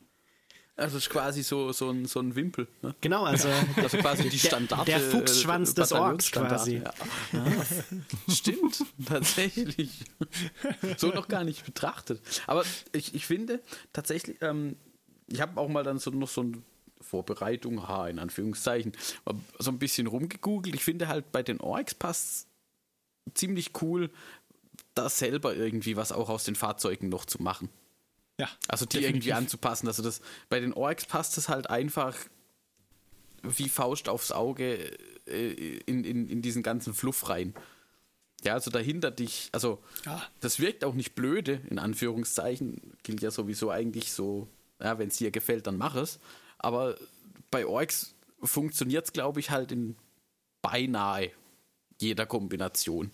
Also es ist quasi so, so, ein, so ein Wimpel. Ne? Genau, also, Also quasi die Standard. der Fuchsschwanz des Orks quasi. Ja. Stimmt, tatsächlich. so noch gar nicht betrachtet. Aber ich, ich finde tatsächlich, ähm, ich habe auch mal dann so noch so eine Vorbereitung, ha, in Anführungszeichen, so ein bisschen rumgegoogelt. Ich finde halt bei den Orks passt ziemlich cool, da selber irgendwie was auch aus den Fahrzeugen noch zu machen. Ja. Also die definitiv. irgendwie anzupassen. Also das bei den Orks passt es halt einfach wie Faust aufs Auge äh, in, in, in diesen ganzen Fluff rein. Ja, also dahinter dich, also Ja. das wirkt auch nicht blöde, in Anführungszeichen. Gilt ja sowieso eigentlich so, ja, wenn es dir gefällt, dann mach es. Aber bei Orks funktioniert es, glaube ich, halt in beinahe jeder Kombination,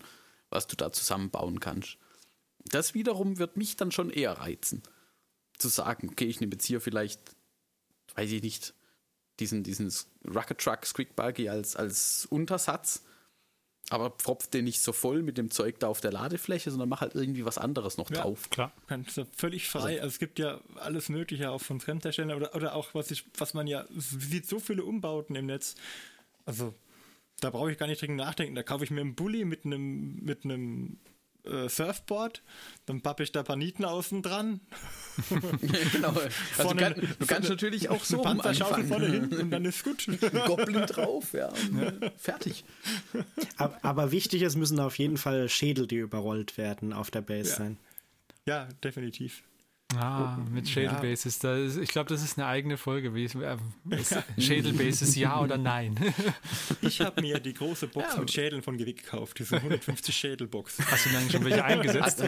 was du da zusammenbauen kannst. Das wiederum wird mich dann schon eher reizen. Zu sagen, okay, ich nehme jetzt hier vielleicht, weiß ich nicht, diesen, diesen Rocket Truck Squeak Buggy als, als Untersatz, aber pfropf den nicht so voll mit dem Zeug da auf der Ladefläche, sondern mach halt irgendwie was anderes noch Ja. drauf. Klar. Kannst du völlig frei. Also es gibt ja alles Mögliche auch von Fremdherstellern oder, oder auch, was ich, was man ja sieht, so viele Umbauten im Netz. Also da brauche ich gar nicht dringend nachdenken. Da kaufe ich mir einen Bulli mit einem mit einem äh, Surfboard, dann pappe ich da Paniten außen dran, genau. Also Vorne- du, kann, du kannst natürlich auch so eine rum Panzerschaufel vorne anfangen. hin und dann ist gut. Goblin drauf, ja. äh, Fertig. Aber, aber wichtig ist, müssen auf jeden Fall Schädel, die überrollt werden, auf der Base Ja. sein. ja, definitiv. Ah, mit Schädel Bases. Da ist, ich glaube, das ist eine eigene Folge. Wie, äh, ist Schädel Bases ja oder nein? Ich habe mir die große Box Ja. mit Schädeln von Gewick gekauft, diese 150 Schädelbox. Hast du denn schon welche eingesetzt?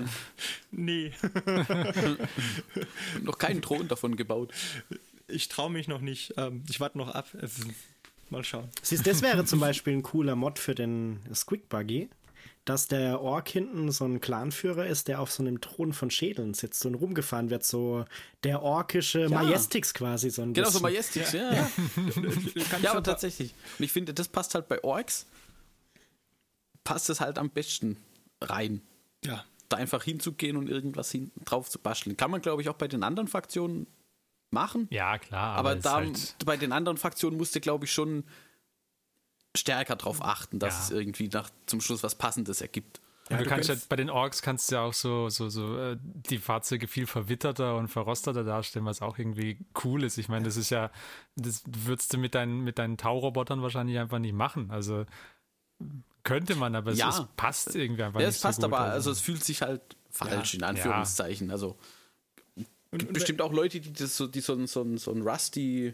Nee, Noch keinen Thron davon gebaut. ich traue mich noch nicht. Ähm, ich warte noch ab. Mal schauen. Siehst, das wäre zum Beispiel ein cooler Mod für den Squeak Buggy, dass der Ork hinten so ein Clanführer ist, der auf so einem Thron von Schädeln sitzt und rumgefahren wird. So der orkische Majestix quasi so ein Genau, so bisschen. Majestics, ja. Ja, ja aber tatsächlich. Und ich finde, das passt halt bei Orks, passt es halt am besten rein. Ja, Da einfach hinzugehen und irgendwas hinten drauf zu basteln. Kann man, glaube ich, auch bei den anderen Fraktionen machen. Ja, klar. Aber, ist da, halt, bei den anderen Fraktionen musste, glaube ich, schon stärker darauf achten, dass Ja. es irgendwie nach, zum Schluss was Passendes ergibt. Und du, du kannst ja, kannst- bei den Orks kannst du ja auch so, so, so äh, die Fahrzeuge viel verwitterter und verrosteter darstellen, was auch irgendwie cool ist. Ich meine, das ist ja, das würdest du mit deinen, mit deinen Taurobotern wahrscheinlich einfach nicht machen. Also könnte man, aber es, Ja. es passt irgendwie einfach Ja, nicht es passt so gut. aber, also es fühlt sich halt falsch, in Anführungszeichen. Also gibt bestimmt auch Leute, die das so, die so, so, so ein Rusty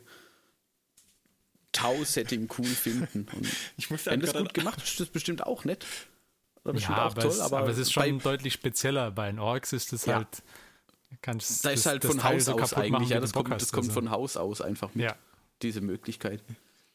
Tau-Setting cool finden. Und ich muss wenn das gerade gut gemacht ist, ist das bestimmt auch nett. Oder bestimmt ja, auch aber, toll, es, aber, aber, es ist schon bei, deutlich spezieller. Bei den Orks ist es Ja. halt, kannst da das- ist halt das von Teil Haus so aus kaputt machen, eigentlich. wie Ja, das kommt, hast, das kommt also. von Haus aus einfach mit. Ja. Diese Möglichkeit.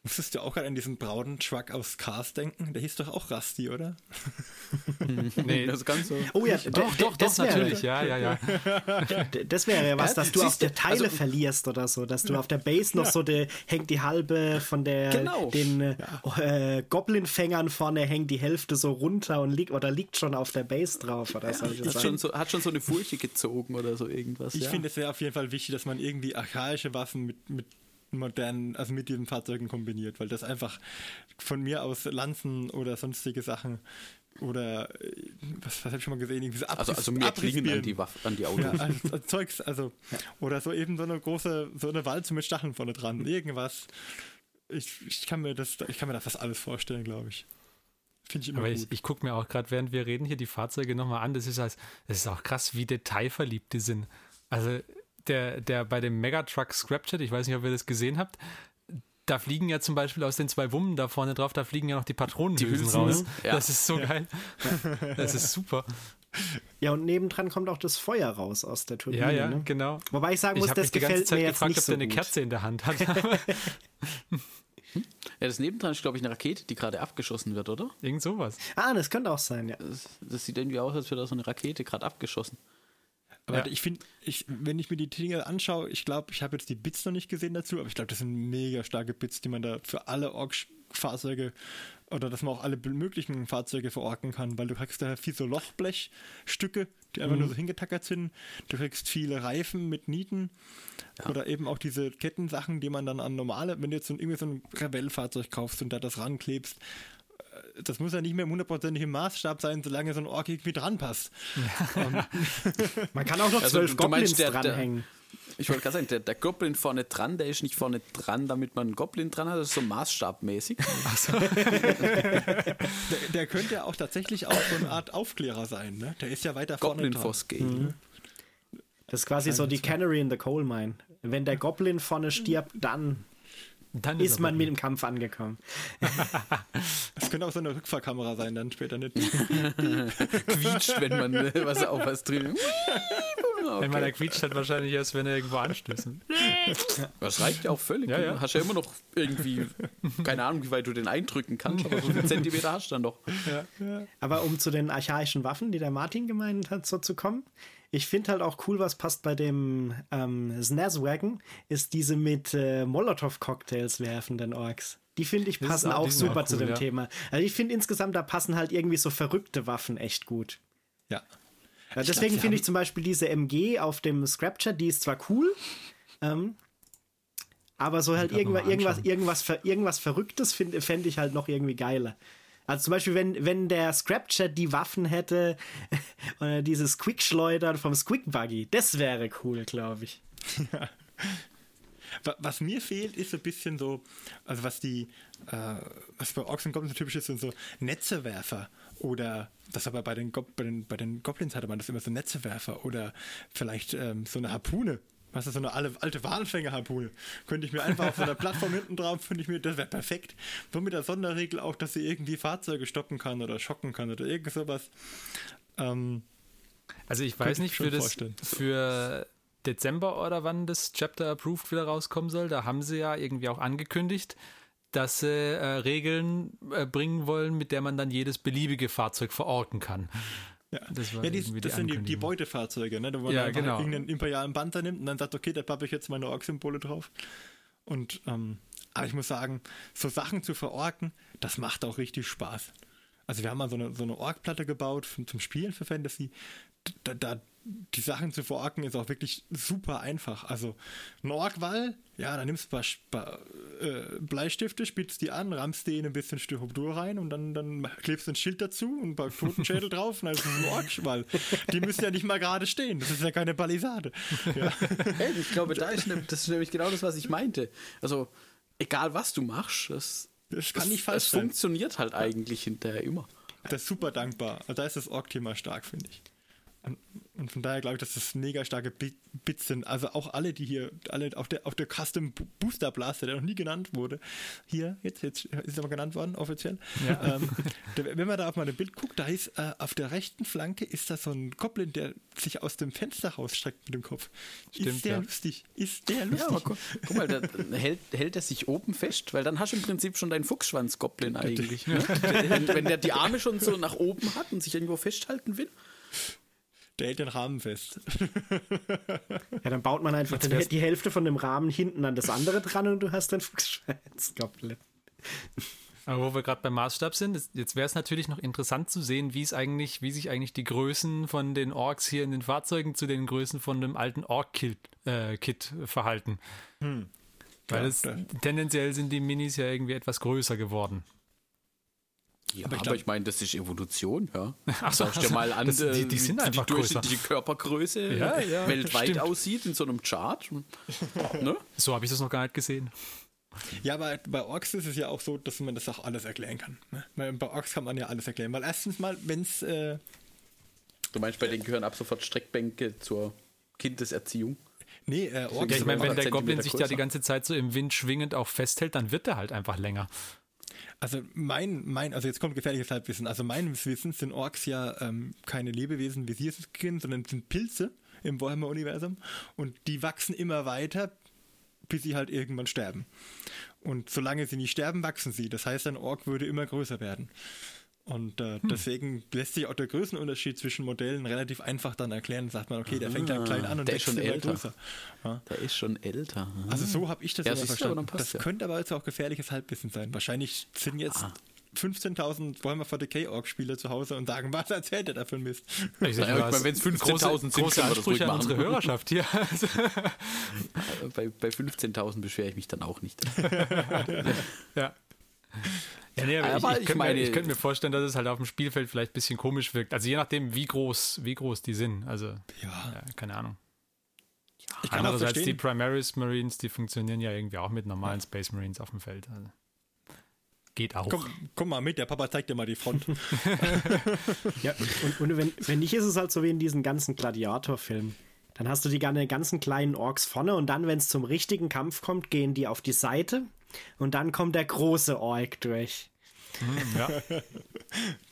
Musstest du auch gerade an diesen braunen Truck aus Cars denken? Der hieß doch auch Rusty, oder? Nee, Das ganz so. Oh ja, doch, doch, doch, natürlich, ja, ja, ja. Das wäre ja was, dass du auf der Teile also- verlierst oder so, dass du auf der Base noch so de, hängt die halbe von der Genau. den äh, Goblin-Fängern vorne hängt die Hälfte so runter und liegt oder liegt schon auf der Base drauf oder so, hat schon so eine Furche gezogen oder so irgendwas. Ich ja. finde, es wäre auf jeden Fall wichtig, dass man irgendwie archaische Waffen mit, mit modernen, also mit diesen Fahrzeugen kombiniert, weil das einfach von mir aus Lanzen oder sonstige Sachen oder äh, was, was habe ich schon mal gesehen? Irgendwie so also, Abriss- also mehr Klingen an die, Waffe, an die Autos. Ja, also, also Zeugs, also oder so eben so eine große, so eine Walze mit Stacheln vorne dran, irgendwas. Ich, ich kann mir das, ich kann mir das fast alles vorstellen, glaube ich. Finde ich immer Aber gut. ich, ich gucke mir auch gerade, während wir reden, hier die Fahrzeuge nochmal an. Das ist, als, das ist auch krass, wie detailverliebt die sind. Also der, der bei dem Megatruck Scrapchat, ich weiß nicht, ob ihr das gesehen habt, da fliegen ja zum Beispiel aus den zwei Wummen da vorne drauf, da fliegen ja noch die Patronenhülsen Hülsen, raus. ne? Ja. Das ist so geil. Das ist super. Ja, und nebendran kommt auch das Feuer raus aus der Turbine. Ja, ja, ne? genau. Wobei ich sagen muss, Ich habe das die gefällt Zeit mir jetzt gefragt, nicht ob so der eine. Kerze in der Hand hat. Ja, das nebendran ist, glaube ich, eine Rakete, die gerade abgeschossen wird, oder? Irgend sowas. Ah, das könnte auch sein, ja. Das, das sieht irgendwie aus, als wäre da so eine Rakete gerade abgeschossen. Aber Ja. ich finde, wenn ich mir die Dinge anschaue, ich glaube, ich habe jetzt die Bits noch nicht gesehen dazu, aber ich glaube, das sind mega starke Bits, die man da für alle Orks Fahrzeuge oder dass man auch alle möglichen Fahrzeuge verorken kann, weil du kriegst da viel so Lochblechstücke, die einfach nur so hingetackert sind. Du kriegst viele Reifen mit Nieten oder eben auch diese Kettensachen, die man dann an normale, wenn du jetzt so, ein- irgendwie so ein Revell-Fahrzeug kaufst und da das ranklebst, das muss ja nicht mehr im hundertprozentigen Maßstab sein, solange so ein Ork irgendwie dran passt. Man kann auch noch Also, zwölf du Goblins meinst, der- der- dranhängen. Ich wollte gerade sagen, der, der Goblin vorne dran, der ist nicht vorne dran, damit man einen Goblin dran hat, das ist so maßstabmäßig. Der, der könnte ja auch tatsächlich auch so eine Art Aufklärer sein, ne? Der ist ja weiter vorne Goblin dran. Foskey. Das ist quasi so die Canary in the Coal Mine. Wenn der Goblin vorne stirbt, dann Dann ist aber man mit dem Kampf angekommen. Das könnte auch so eine Rückfahrkamera sein, dann später nicht. quietscht, wenn man was auf was drin. Wenn man da quietscht, hat wahrscheinlich erst, wenn er irgendwo anstößt. Das reicht ja auch völlig. Ja, Du ja. hast ja immer noch irgendwie, keine Ahnung, wie weit du den eindrücken kannst, aber so viele Zentimeter hast du dann doch. Aber um zu den archaischen Waffen, die der Martin gemeint hat, so zu kommen, ich finde halt auch cool, was passt bei dem ähm, Snazwagon, ist diese mit äh, Molotow-Cocktails werfenden Orks. Die finde ich passen auch- auch super auch zu cool, dem ja. Thema. Also ich finde insgesamt, da passen halt irgendwie so verrückte Waffen echt gut. Ja. Ja, deswegen finde ich zum Beispiel diese MG auf dem Scrapchat, die ist zwar cool, ähm, aber so halt irgendwas, irgendwas, irgendwas, irgendwas Verrücktes fände fänd ich halt noch irgendwie geiler. Also zum Beispiel, wenn, wenn der Scrapchat die Waffen hätte, oder dieses Quickschleudern vom Squick-Buggy, das wäre cool, glaube ich. Wa- Was mir fehlt, ist so ein bisschen so, also was die, äh, was bei Orks und Goblins so typisch ist, sind so Netzewerfer oder das aber bei den, Gob bei den, bei den Goblins hatte man das immer so Netzewerfer oder vielleicht ähm, so eine Harpune. Was ist so eine alte, Walfänger-Harpune? Könnte ich mir einfach auf so einer Plattform hinten drauf, finde ich mir, das wäre perfekt. Nur mit der Sonderregel auch, dass sie irgendwie Fahrzeuge stoppen kann oder schocken kann oder irgend sowas. Ähm, Also ich weiß ich nicht, für das vorstellen. für Dezember oder wann das Chapter Approved wieder rauskommen soll, da haben sie ja irgendwie auch angekündigt, dass sie äh, Regeln äh, bringen wollen, mit der man dann jedes beliebige Fahrzeug verorten kann. Ja, Das ja die, irgendwie die das sind die, die. Beutefahrzeuge, ne? wo man Ja, einfach genau. irgendeinen imperialen Panzer nimmt und dann sagt, okay, da pappe ich jetzt meine Ork-Symbole drauf. Und ähm, aber ich muss sagen, so Sachen zu verorken, das macht auch richtig Spaß. Also wir haben mal so eine, so eine Ork-Platte gebaut zum Spielen für Fantasy. Da, da, die Sachen zu verorken ist auch wirklich super einfach. Also ein Orkwall, ja, da nimmst du ein paar, äh, Bleistifte, spitzt die an, rammst die in ein bisschen Styrodur rein und dann, dann klebst du ein Schild dazu und ein paar Totenschädel drauf und dann ist es ein Orkwall. Die müssen ja nicht mal gerade stehen, das ist ja keine Palisade. Ja. Hey, ich glaube, da ist, das ist nämlich genau das, was ich meinte. Also, egal was du machst, das, Das kann nicht es falsch sein. funktioniert halt eigentlich hinterher immer. Das ist super dankbar. Also da ist das Ork-Thema stark, finde ich. Und, von daher glaube ich, dass das mega starke Bi- Bits sind. Also auch alle, die hier, alle auf der, auf der Custom Bo- Booster Blaster, der noch nie genannt wurde, hier, jetzt, jetzt ist er mal genannt worden, offiziell. Ähm, der, wenn man da auf mal ein Bild guckt, da ist äh, auf der rechten Flanke ist da so ein Goblin, der sich aus dem Fenster rausstreckt mit dem Kopf. Stimmt, ist der ja. lustig? Ist der lustig? Ja, guck, guck mal, da hält, hält er sich oben fest, weil dann hast du im Prinzip schon deinen Fuchsschwanz-Goblin eigentlich. Ne? wenn, wenn der die Arme schon so nach oben hat und sich irgendwo festhalten will. Der hält den Rahmen fest. Ja, dann baut man einfach den, die Hälfte von dem Rahmen hinten an das andere dran und du hast den Fuchsschwanz-Goblin. Aber wo wir gerade beim Maßstab sind, ist, jetzt wäre es natürlich noch interessant zu sehen, wie es eigentlich, wie sich eigentlich die Größen von den Orks hier in den Fahrzeugen zu den Größen von dem alten Ork-Kit äh, Kit verhalten. Weil Ja, es, tendenziell sind die Minis ja irgendwie etwas größer geworden. Ja, Aber ich ich, meine, das ist Evolution, ja. Ach so, Schau dir mal an, das- die- äh, die sind wie einfach die größer. durchschnittliche Körpergröße Ja, ja, weltweit stimmt. aussieht in so einem Chart. ne? So habe ich das noch gar nicht gesehen. Ja, aber bei Orks ist es ja auch so, dass man das auch alles erklären kann. Ne? Weil Bei Orks kann man ja alles erklären. Weil erstens mal, wenn es äh, Du meinst, bei denen gehören ab sofort Streckbänke zur Kindeserziehung? Nee, äh, Orks. Ja, ich meine, wenn der Zentimeter Goblin sich da die ganze Zeit so im Wind schwingend auch festhält, dann wird er halt einfach länger. Also mein, mein, also jetzt kommt gefährliches Halbwissen. Also meines Wissens sind Orks ja ähm, keine Lebewesen, wie sie es kennen, sondern sind Pilze im Warhammer-Universum und die wachsen immer weiter, bis sie halt irgendwann sterben. Und solange sie nicht sterben, wachsen sie. Das heißt, ein Ork würde immer größer werden. Und äh, deswegen lässt sich auch der Größenunterschied zwischen Modellen relativ einfach dann erklären. Sagt man, okay, der fängt dann klein an und der wächst ist schon immer älter. größer. Ja. Der ist schon älter. Also so habe ich das Ja, immer verstanden. Das ja. könnte aber jetzt auch gefährliches Halbwissen sein. Wahrscheinlich sind jetzt Ah. 15.000 Warhammer 40k Org-Spieler zu Hause und sagen, was erzählt er da für ein Mist? Ich Naja, ich meine, wenn's 15.000 große, sind, große das Ansprüche an machen. unsere Hörerschaft hier. Also, Bei, bei 15.000 beschwere ich mich dann auch nicht. ja. Ja, nee, aber, Aber ich, ich, ich könnte meine- mir, ich könnte mir vorstellen, dass es halt auf dem Spielfeld vielleicht ein bisschen komisch wirkt. Also je nachdem, wie groß, wie groß die sind. Also, Ja, ja, keine Ahnung. ich kann Andererseits die verstehen. Primaris Marines, die funktionieren ja irgendwie auch mit normalen Space Marines auf dem Feld. Also, geht auch. Komm, komm mal mit, der Papa zeigt dir mal die Front. Ja, und, und wenn, wenn nicht, ist es halt so wie in diesen ganzen Gladiator-Filmen. Dann hast du die gan- ganzen kleinen Orks vorne und dann, wenn es zum richtigen Kampf kommt, gehen die auf die Seite und dann kommt der große Ork durch. Ja.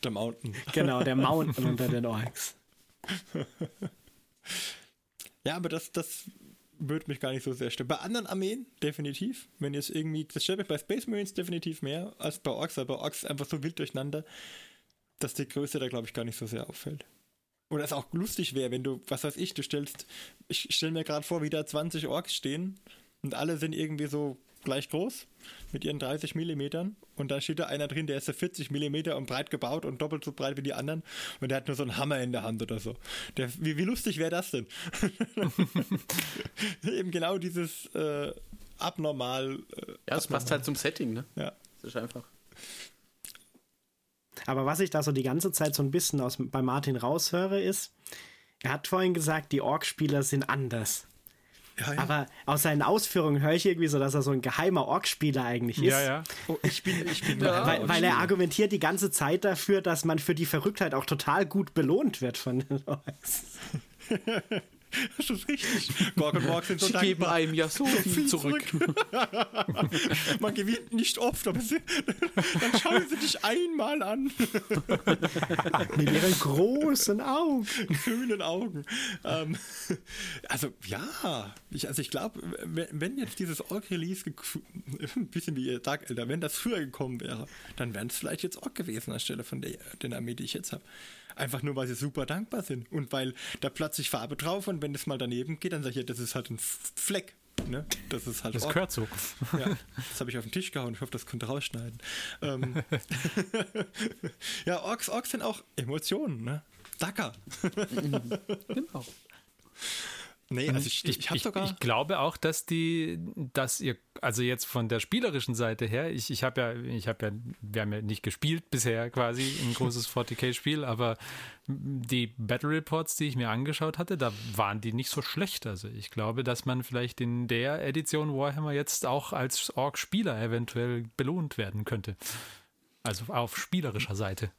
der Mountain. Genau, der Mountain unter den Orks. Ja, aber das, das würde mich gar nicht so sehr stören. Bei anderen Armeen definitiv. Wenn jetzt irgendwie, das stört mich bei Space Marines definitiv mehr als bei Orks, aber bei Orks einfach so wild durcheinander, dass die Größe da, glaube ich, gar nicht so sehr auffällt. Oder es auch lustig wäre, wenn du, was weiß ich, du stellst, ich stelle mir gerade vor, wie da 20 Orks stehen und alle sind irgendwie so gleich groß mit ihren 30 Millimetern und da steht da einer drin, der ist so 40 Millimeter und breit gebaut und doppelt so breit wie die anderen und der hat nur so einen Hammer in der Hand oder so. Der, wie, wie lustig wäre das denn? Eben genau dieses äh, abnormal. Äh, Ja, es passt halt zum Setting, ne? ja. Das ist einfach. Aber was ich da so die ganze Zeit so ein bisschen aus, bei Martin raushöre, ist, er hat vorhin gesagt, die Ork-Spieler sind anders. Ja, ja. Aber aus seinen Ausführungen höre ich irgendwie so, dass er so ein geheimer Ork-Spieler eigentlich ist. ja, ja. oh, ich bin, ich bin Ja. Weil, weil er argumentiert die ganze Zeit dafür, dass man für die Verrücktheit auch total gut belohnt wird von den Orks. Das ist richtig. Gorg und Morg sind so Sie geben dankbar. einem ja so viel zurück. Man gewinnt nicht oft, aber sie, dann schauen sie dich einmal an. Mit ihren großen Augen. grünen Augen. Ähm, also ja, ich, also ich glaube, wenn, jetzt dieses Org-Release, ein bisschen wie ihr Dark Elder, wenn das früher gekommen wäre, dann wären es vielleicht jetzt Org gewesen anstelle von der, der Armee, die ich jetzt habe. Einfach nur, weil sie super dankbar sind und weil da plötzlich Farbe drauf und wenn es mal daneben geht, dann sage ich, ja, das ist halt ein Fleck. Ne? Das ist halt Das gehört so. Ja, das habe ich auf den Tisch gehauen. Ich hoffe, das konnte rausschneiden. Ähm, ja, Orks, Orks sind auch Emotionen, ne? Dacker. Genau. Nee, also ich, ich, ich, ich, sogar. ich glaube auch, dass die, dass ihr, also jetzt von der spielerischen Seite her, ich, ich habe ja, ich habe ja, wir haben ja nicht gespielt bisher quasi ein großes 40k-Spiel, aber die Battle Reports, die ich mir angeschaut hatte, da waren die nicht so schlecht. Also ich glaube, dass man vielleicht in der Edition Warhammer jetzt auch als Orc-Spieler eventuell belohnt werden könnte. Also auf spielerischer Seite.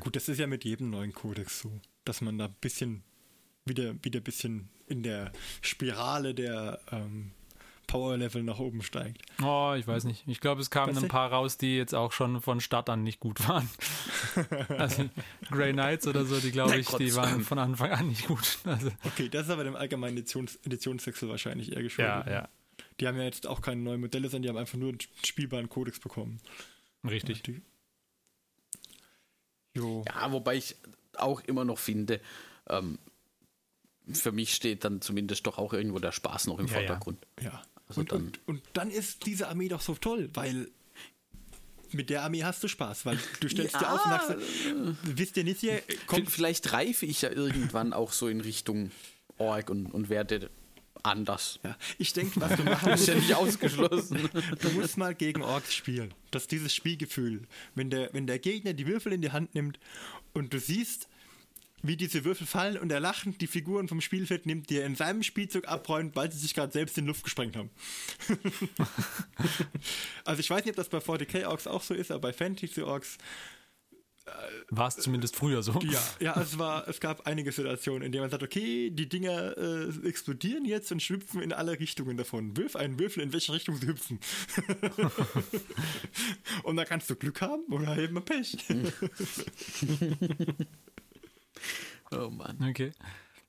Gut, das ist ja mit jedem neuen Kodex so, dass man da ein bisschen wieder, wieder ein bisschen in der Spirale der ähm, Power-Level nach oben steigt. Oh, ich weiß nicht. Ich glaube, es kamen ein paar raus, die jetzt auch schon von Start an nicht gut waren. Also Grey Knights oder so, die glaube ich, Gott. die waren von Anfang an nicht gut. Also, Okay, das ist aber dem allgemeinen Editions Editionswechsel wahrscheinlich eher ja, geschuldet. ja, Die haben ja jetzt auch keine neuen Modelle, sondern die haben einfach nur einen spielbaren Kodex bekommen. richtig. Die- Jo. Ja, wobei ich auch immer noch finde, ähm, für mich steht dann zumindest doch auch irgendwo der Spaß noch im Ja, ja. Vordergrund. Ja. Also und, dann- und, und dann ist diese Armee doch so toll, weil mit der Armee hast du Spaß, weil du stellst dir auf und sagst, wisst ihr nicht hier, kommt Vielleicht reife ich ja irgendwann auch so in Richtung Org und, und werde anders. ja, ich denke, was du machen Das ist musst, ja nicht ausgeschlossen. du musst mal gegen Orks spielen. Das ist dieses Spielgefühl. Wenn der, wenn der Gegner die Würfel in die Hand nimmt und du siehst, wie diese Würfel fallen und er lachend die Figuren vom Spielfeld nimmt, die er in seinem Spielzug abräumt, weil sie sich gerade selbst in die Luft gesprengt haben. also ich weiß nicht, ob das bei 40k Orks auch so ist, aber bei Fantasy Orks War es zumindest früher so. Ja, ja es, war, es gab einige Situationen, in denen man sagt, okay, die Dinger äh, explodieren jetzt und schlüpfen in alle Richtungen davon. Wirf einen Würfel, in welche Richtung sie hüpfen. und da kannst du Glück haben oder eben Pech. Oh Mann. Okay.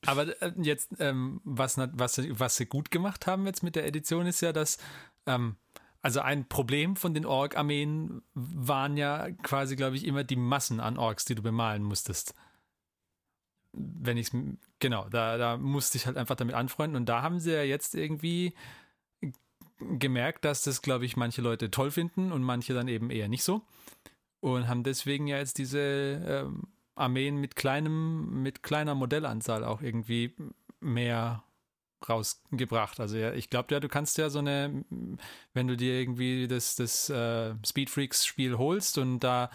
Aber äh, jetzt, ähm, was, was, sie- was sie gut gemacht haben jetzt mit der Edition, ist ja, dass, ähm, also ein Problem von den Ork-Armeen waren ja quasi, glaube ich, immer die Massen an Orks, die du bemalen musstest. Wenn ich genau, da, da musste ich halt einfach damit anfreunden. Und da haben sie ja jetzt irgendwie gemerkt, dass das, glaube ich, manche Leute toll finden und manche dann eben eher nicht so. Und haben deswegen ja jetzt diese ähm, Armeen mit kleinem, mit kleiner Modellanzahl auch irgendwie mehr rausgebracht. Also ja, ich glaube ja, du kannst ja so eine, wenn du dir irgendwie das, das äh, Speed Freaks Spiel holst und da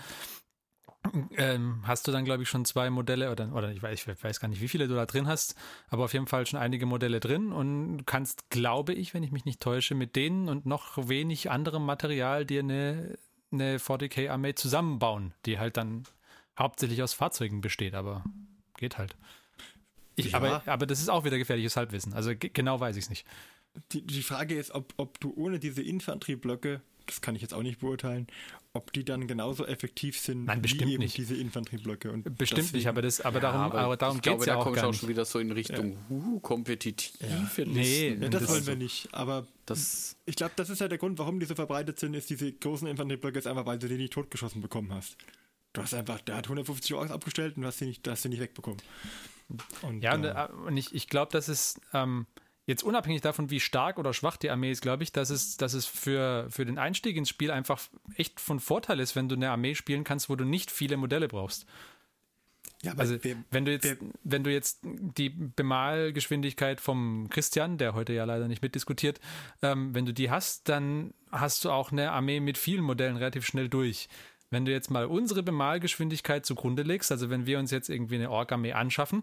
ähm, hast du dann, glaube ich, schon zwei Modelle oder, oder ich, weiß, ich weiß gar nicht, wie viele du da drin hast, aber auf jeden Fall schon einige Modelle drin und kannst, glaube ich, wenn ich mich nicht täusche, mit denen und noch wenig anderem Material dir eine, eine 40k-Armee zusammenbauen, die halt dann hauptsächlich aus Fahrzeugen besteht, aber geht halt. Ich, ja. aber, aber das ist auch wieder gefährliches Halbwissen. Also genau weiß ich es nicht. Die, die Frage ist, ob, ob du ohne diese Infanterieblöcke das kann ich jetzt auch nicht beurteilen, ob die dann genauso effektiv sind Nein, bestimmt wie eben nicht. diese Infanterieblöcke. Und bestimmt deswegen, nicht, aber, das, aber ja, darum, aber, aber darum geht es ja da auch gar auch nicht. schon wieder so in Richtung ja. uh, kompetitive ja. Nee, ja, das, das wollen wir nicht. Aber das, ich glaube, das ist ja der Grund, warum die so verbreitet sind, ist diese großen Infanterieblöcke ist einfach, weil du die nicht totgeschossen bekommen hast. Du hast einfach, der hat 150 Orks abgestellt und du hast sie nicht, hast sie nicht wegbekommen. Und, ja, äh, und ich, ich glaube, das ist ähm, jetzt unabhängig davon, wie stark oder schwach die Armee ist, glaube ich, dass es, dass es für, für den Einstieg ins Spiel einfach echt von Vorteil ist, wenn du eine Armee spielen kannst, wo du nicht viele Modelle brauchst. Ja, also wir, wenn du jetzt, wir, wenn du jetzt die Bemalgeschwindigkeit vom Christian, der heute ja leider nicht mitdiskutiert, ähm, wenn du die hast, dann hast du auch eine Armee mit vielen Modellen relativ schnell durch. Wenn du jetzt mal unsere Bemalgeschwindigkeit zugrunde legst, also wenn wir uns jetzt irgendwie eine Ork-Armee anschaffen,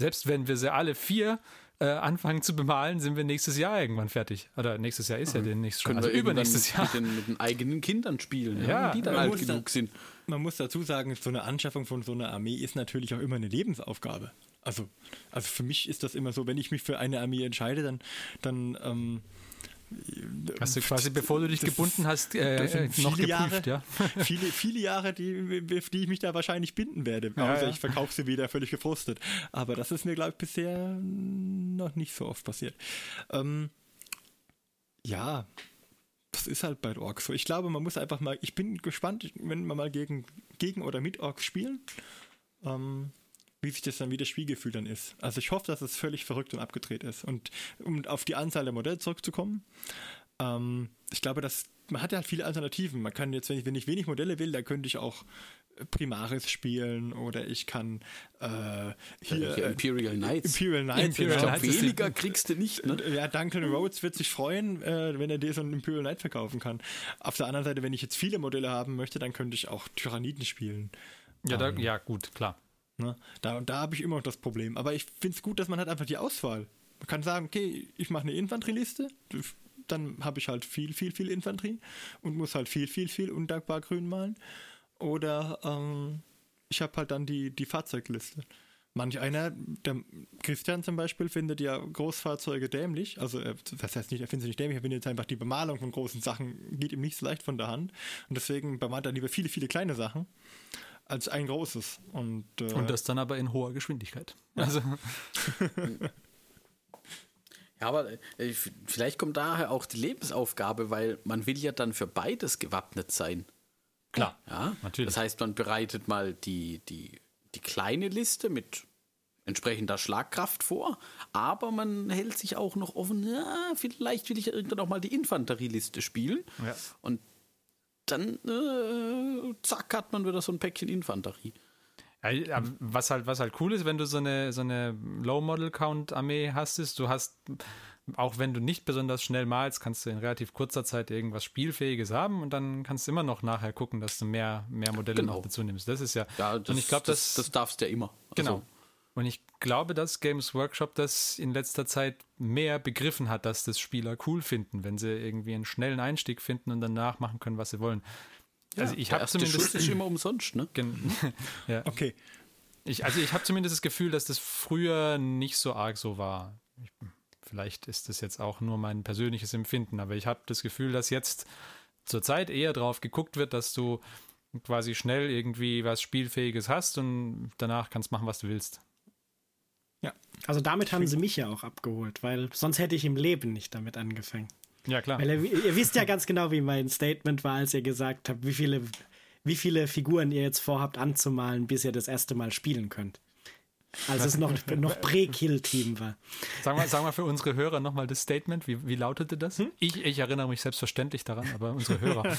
selbst wenn wir sie alle vier äh, anfangen zu bemalen, sind wir nächstes Jahr irgendwann fertig. Oder nächstes Jahr ist ja demnächst schon. Also übernächstes Jahr. Mit den, mit den, eigenen Kindern spielen, ja, ja die dann alt genug da, sind. Man muss dazu sagen, so eine Anschaffung von so einer Armee ist natürlich auch immer eine Lebensaufgabe. Also, also für mich ist das immer so, wenn ich mich für eine Armee entscheide, dann, dann ähm, Hast du quasi, bevor du dich gebunden hast, äh, noch geprüft, Jahre, ja? viele, viele Jahre, die, die ich mich da wahrscheinlich binden werde. Ja, außer ja. ich verkaufe sie wieder völlig gefrustet. Aber das ist mir, glaube ich, bisher noch nicht so oft passiert. Ähm, ja, das ist halt bei Orks so. Ich glaube, man muss einfach mal, ich bin gespannt, wenn wir mal gegen, gegen oder mit Orks spielen. Ähm, wie sich das dann wie das Spielgefühl dann ist. Also ich hoffe, dass es völlig verrückt und abgedreht ist. Und um auf die Anzahl der Modelle zurückzukommen, ähm, ich glaube, dass man hat ja halt viele Alternativen. Man kann jetzt, wenn ich, wenn ich wenig Modelle will, dann könnte ich auch Primaris spielen oder ich kann äh, hier ja, Imperial Knights. Imperial Knights. Imperial genau. Knights weniger kriegst du nicht. Ne? Ja, Duncan Rhodes wird sich freuen, äh, wenn er dir so einen Imperial Knight verkaufen kann. Auf der anderen Seite, wenn ich jetzt viele Modelle haben möchte, dann könnte ich auch Tyranniden spielen. Ja, da, ähm, ja gut, klar. Ne? Da, da habe ich immer noch das Problem. Aber ich finde es gut, dass man hat einfach die Auswahl. Man kann sagen, okay, ich mache eine Infanterieliste, dann habe ich halt viel, viel, viel Infanterie und muss halt viel, viel, viel undankbar grün malen. Oder ähm, ich habe halt dann die, die Fahrzeugliste. Manch einer, der Christian zum Beispiel, findet ja Großfahrzeuge dämlich. Also, das heißt nicht, er findet sie nicht dämlich, er findet jetzt einfach die Bemalung von großen Sachen geht ihm nicht so leicht von der Hand. Und deswegen bemalt er lieber viele, viele kleine Sachen als ein großes. Und, äh, und das dann aber in hoher Geschwindigkeit. Also. ja, aber äh, vielleicht kommt daher auch die Lebensaufgabe, weil man will ja dann für beides gewappnet sein. Klar, ja, natürlich. Das heißt, man bereitet mal die, die, die kleine Liste mit entsprechender Schlagkraft vor, aber man hält sich auch noch offen, ja, vielleicht will ich ja irgendwann auch mal die Infanterieliste spielen. Ja. Und dann äh, zack hat man wieder so ein Päckchen Infanterie. Ja, was halt, was halt cool ist, wenn du so eine, so eine Low-Model-Count-Armee hast, ist, du hast, auch wenn du nicht besonders schnell malst, kannst du in relativ kurzer Zeit irgendwas Spielfähiges haben und dann kannst du immer noch nachher gucken, dass du mehr, mehr Modelle genau. noch dazu nimmst. Das ist ja. Ja, das, und ich glaube, das, das, das darfst du ja immer. Genau. Also, und ich glaube, dass Games Workshop das in letzter Zeit mehr begriffen hat, dass das Spieler cool finden, wenn sie irgendwie einen schnellen Einstieg finden und danach machen können, was sie wollen. Ja, also ich habe zumindest Schuss ist immer umsonst, ne? ja. Okay. Ich, also ich habe zumindest das Gefühl, dass das früher nicht so arg so war. Ich, vielleicht ist das jetzt auch nur mein persönliches Empfinden, aber ich habe das Gefühl, dass jetzt zur Zeit eher drauf geguckt wird, dass du quasi schnell irgendwie was Spielfähiges hast und danach kannst machen, was du willst. Ja. Also damit haben sie mich ja auch abgeholt, weil sonst hätte ich im Leben nicht damit angefangen. Ja, klar. Weil ihr, ihr wisst ja ganz genau, wie mein Statement war, als ihr gesagt habt, wie viele, wie viele Figuren ihr jetzt vorhabt anzumalen, bis ihr das erste Mal spielen könnt. Als es noch, noch Prä-Kill-Team war. Sagen wir, sagen wir für unsere Hörer nochmal das Statement. Wie, wie lautete das? Ich, ich erinnere mich selbstverständlich daran, aber unsere Hörer.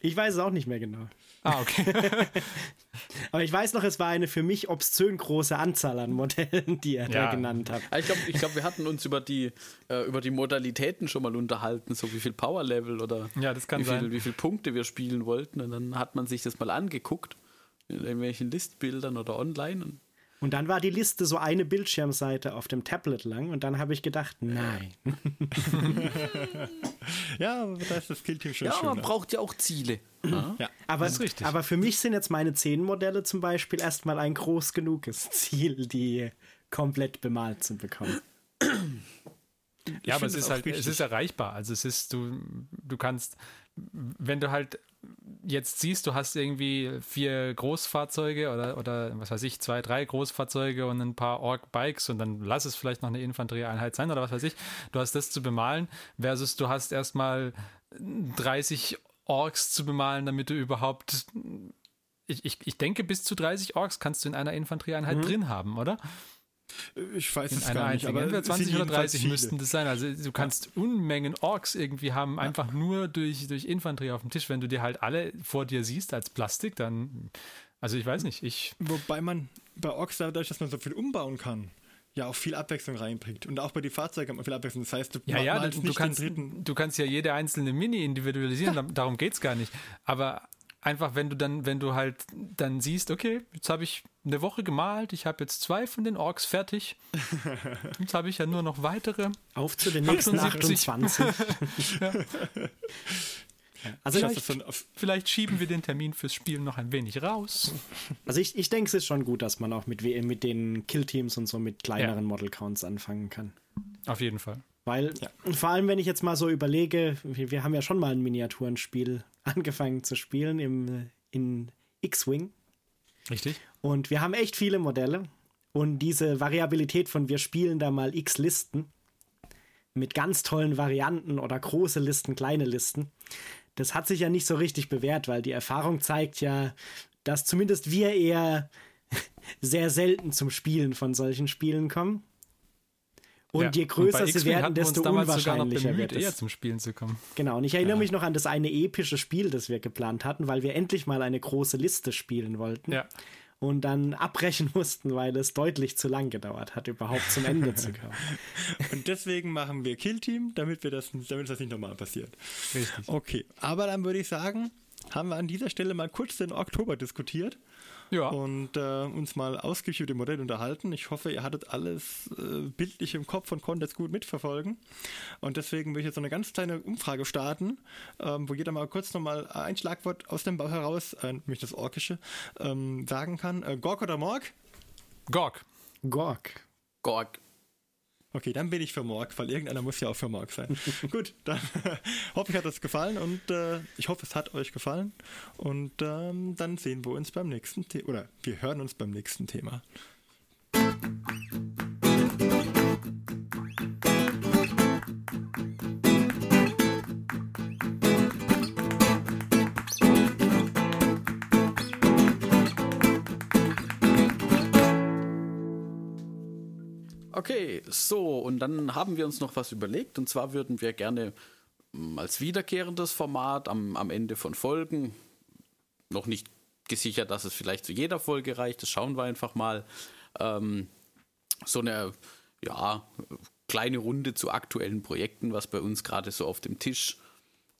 Ich weiß es auch nicht mehr genau. Ah, okay. Aber ich weiß noch, es war eine für mich obszön große Anzahl an Modellen, die er da Ja. genannt hat. Ah, Ich glaube, ich glaub, wir hatten uns über die, äh, über die Modalitäten schon mal unterhalten, so wie viel Power-Level oder Ja, das kann wie, viel, sein. wie viel Punkte wir spielen wollten. Und dann hat man sich das mal angeguckt in irgendwelchen Listbildern oder online. Und Und dann war die Liste so eine Bildschirmseite auf dem Tablet lang und dann habe ich gedacht, nein. Ja, aber da ist das Killteam schon ja, schöner. man braucht ja auch Ziele. Ja? ja. Aber, Das ist richtig. aber für mich sind jetzt meine zehn Modelle zum Beispiel erstmal ein groß genuges Ziel, die komplett bemalt zu bekommen. Ja, aber es das ist halt, wichtig. es ist erreichbar. Also es ist, du, du kannst, wenn du halt jetzt siehst, du hast irgendwie vier Großfahrzeuge oder, oder was weiß ich, zwei, drei Großfahrzeuge und ein paar Ork-Bikes und dann lass es vielleicht noch eine Infanterieeinheit sein oder was weiß ich. Du hast das zu bemalen versus du hast erstmal 30 Orks zu bemalen, damit du überhaupt ich, ich, ich denke, bis zu 30 Orks kannst du in einer Infanterieeinheit drin haben, oder? Ich weiß In es gar nicht, aber Entweder es sind 20 oder jedenfalls 30 viele. müssten das sein. Also du kannst Unmengen Orks irgendwie haben, einfach nur durch, durch Infanterie auf dem Tisch. Wenn du die halt alle vor dir siehst als Plastik, dann, also ich weiß nicht, ich, Wobei man bei Orks dadurch, dass man so viel umbauen kann, ja auch viel Abwechslung reinbringt. Und auch bei den Fahrzeugen hat man viel Abwechslung. Das heißt, du ja, ja, du, kannst, du kannst ja jede einzelne Mini individualisieren, da- darum geht es gar nicht. Aber einfach, wenn du dann, wenn du halt dann siehst, okay, jetzt habe ich eine Woche gemalt, ich habe jetzt zwei von den Orks fertig, jetzt habe ich ja nur noch weitere. Auf zu den nächsten schon 70. 28. Also ein, auf- Vielleicht schieben wir den Termin fürs Spiel noch ein wenig raus. also ich, ich denke, es ist schon gut, dass man auch mit, mit den Killteams und so mit kleineren Ja. Model Counts anfangen kann. Auf jeden Fall. Weil, vor allem, wenn ich jetzt mal so überlege, wir, wir haben ja schon mal ein Miniaturenspiel angefangen zu spielen im, in X-Wing. Richtig? Und wir haben echt viele Modelle. Und diese Variabilität von wir spielen da mal x Listen mit ganz tollen Varianten oder große Listen, kleine Listen, das hat sich ja nicht so richtig bewährt, weil die Erfahrung zeigt ja, dass zumindest wir eher sehr selten zum Spielen von solchen Spielen kommen. Und Ja. je größer sie X-Wing werden, desto unwahrscheinlicher bemüht, wird eher es. zum Spielen zu kommen. Genau, und ich erinnere mich noch an das eine epische Spiel, das wir geplant hatten, weil wir endlich mal eine große Liste spielen wollten Ja. und dann abbrechen mussten, weil es deutlich zu lang gedauert hat, überhaupt zum Ende zu kommen. und deswegen machen wir Killteam, damit wir das, damit das nicht nochmal passiert. Richtig. Okay, aber dann würde ich sagen, haben wir an dieser Stelle mal kurz den Oktober diskutiert Ja. und äh, uns mal ausgiebig über den Modell unterhalten. Ich hoffe, ihr hattet alles äh, bildlich im Kopf und konntet es gut mitverfolgen. Und deswegen will ich jetzt so eine ganz kleine Umfrage starten, ähm, wo jeder mal kurz nochmal ein Schlagwort aus dem Bau heraus, äh, nämlich das Orkische, ähm, sagen kann. Äh, Gork oder Morg? Gorg. Gork. Gorg. Okay, dann bin ich für Morg, weil irgendeiner muss ja auch für Morg sein. Gut, dann hoffe ich, hat es gefallen und äh, ich hoffe, es hat euch gefallen. Und ähm, dann sehen wir uns beim nächsten Thema, oder wir hören uns beim nächsten Thema. Okay, so, und dann haben wir uns noch was überlegt. Und zwar würden wir gerne mm, als wiederkehrendes Format am, am Ende von Folgen, noch nicht gesichert, dass es vielleicht zu jeder Folge reicht, das schauen wir einfach mal, ähm, so eine, ja, kleine Runde zu aktuellen Projekten, was bei uns gerade so auf dem Tisch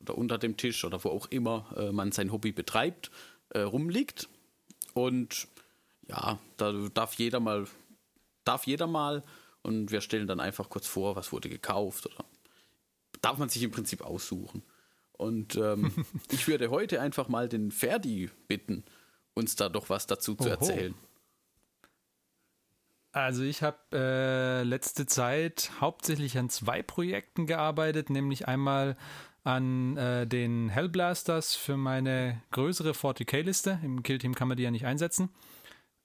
oder unter dem Tisch oder wo auch immer äh, man sein Hobby betreibt, äh, rumliegt. Und ja, da darf jeder mal, darf jeder mal und wir stellen dann einfach kurz vor, was wurde gekauft oder darf man sich im Prinzip aussuchen. Und ähm, ich würde heute einfach mal den Ferdi bitten, uns da doch was dazu zu Oho. erzählen. Also ich habe äh, letzte Zeit hauptsächlich an zwei Projekten gearbeitet, nämlich einmal an äh, den Hellblasters für meine größere 40k-Liste. Im Killteam kann man die ja nicht einsetzen.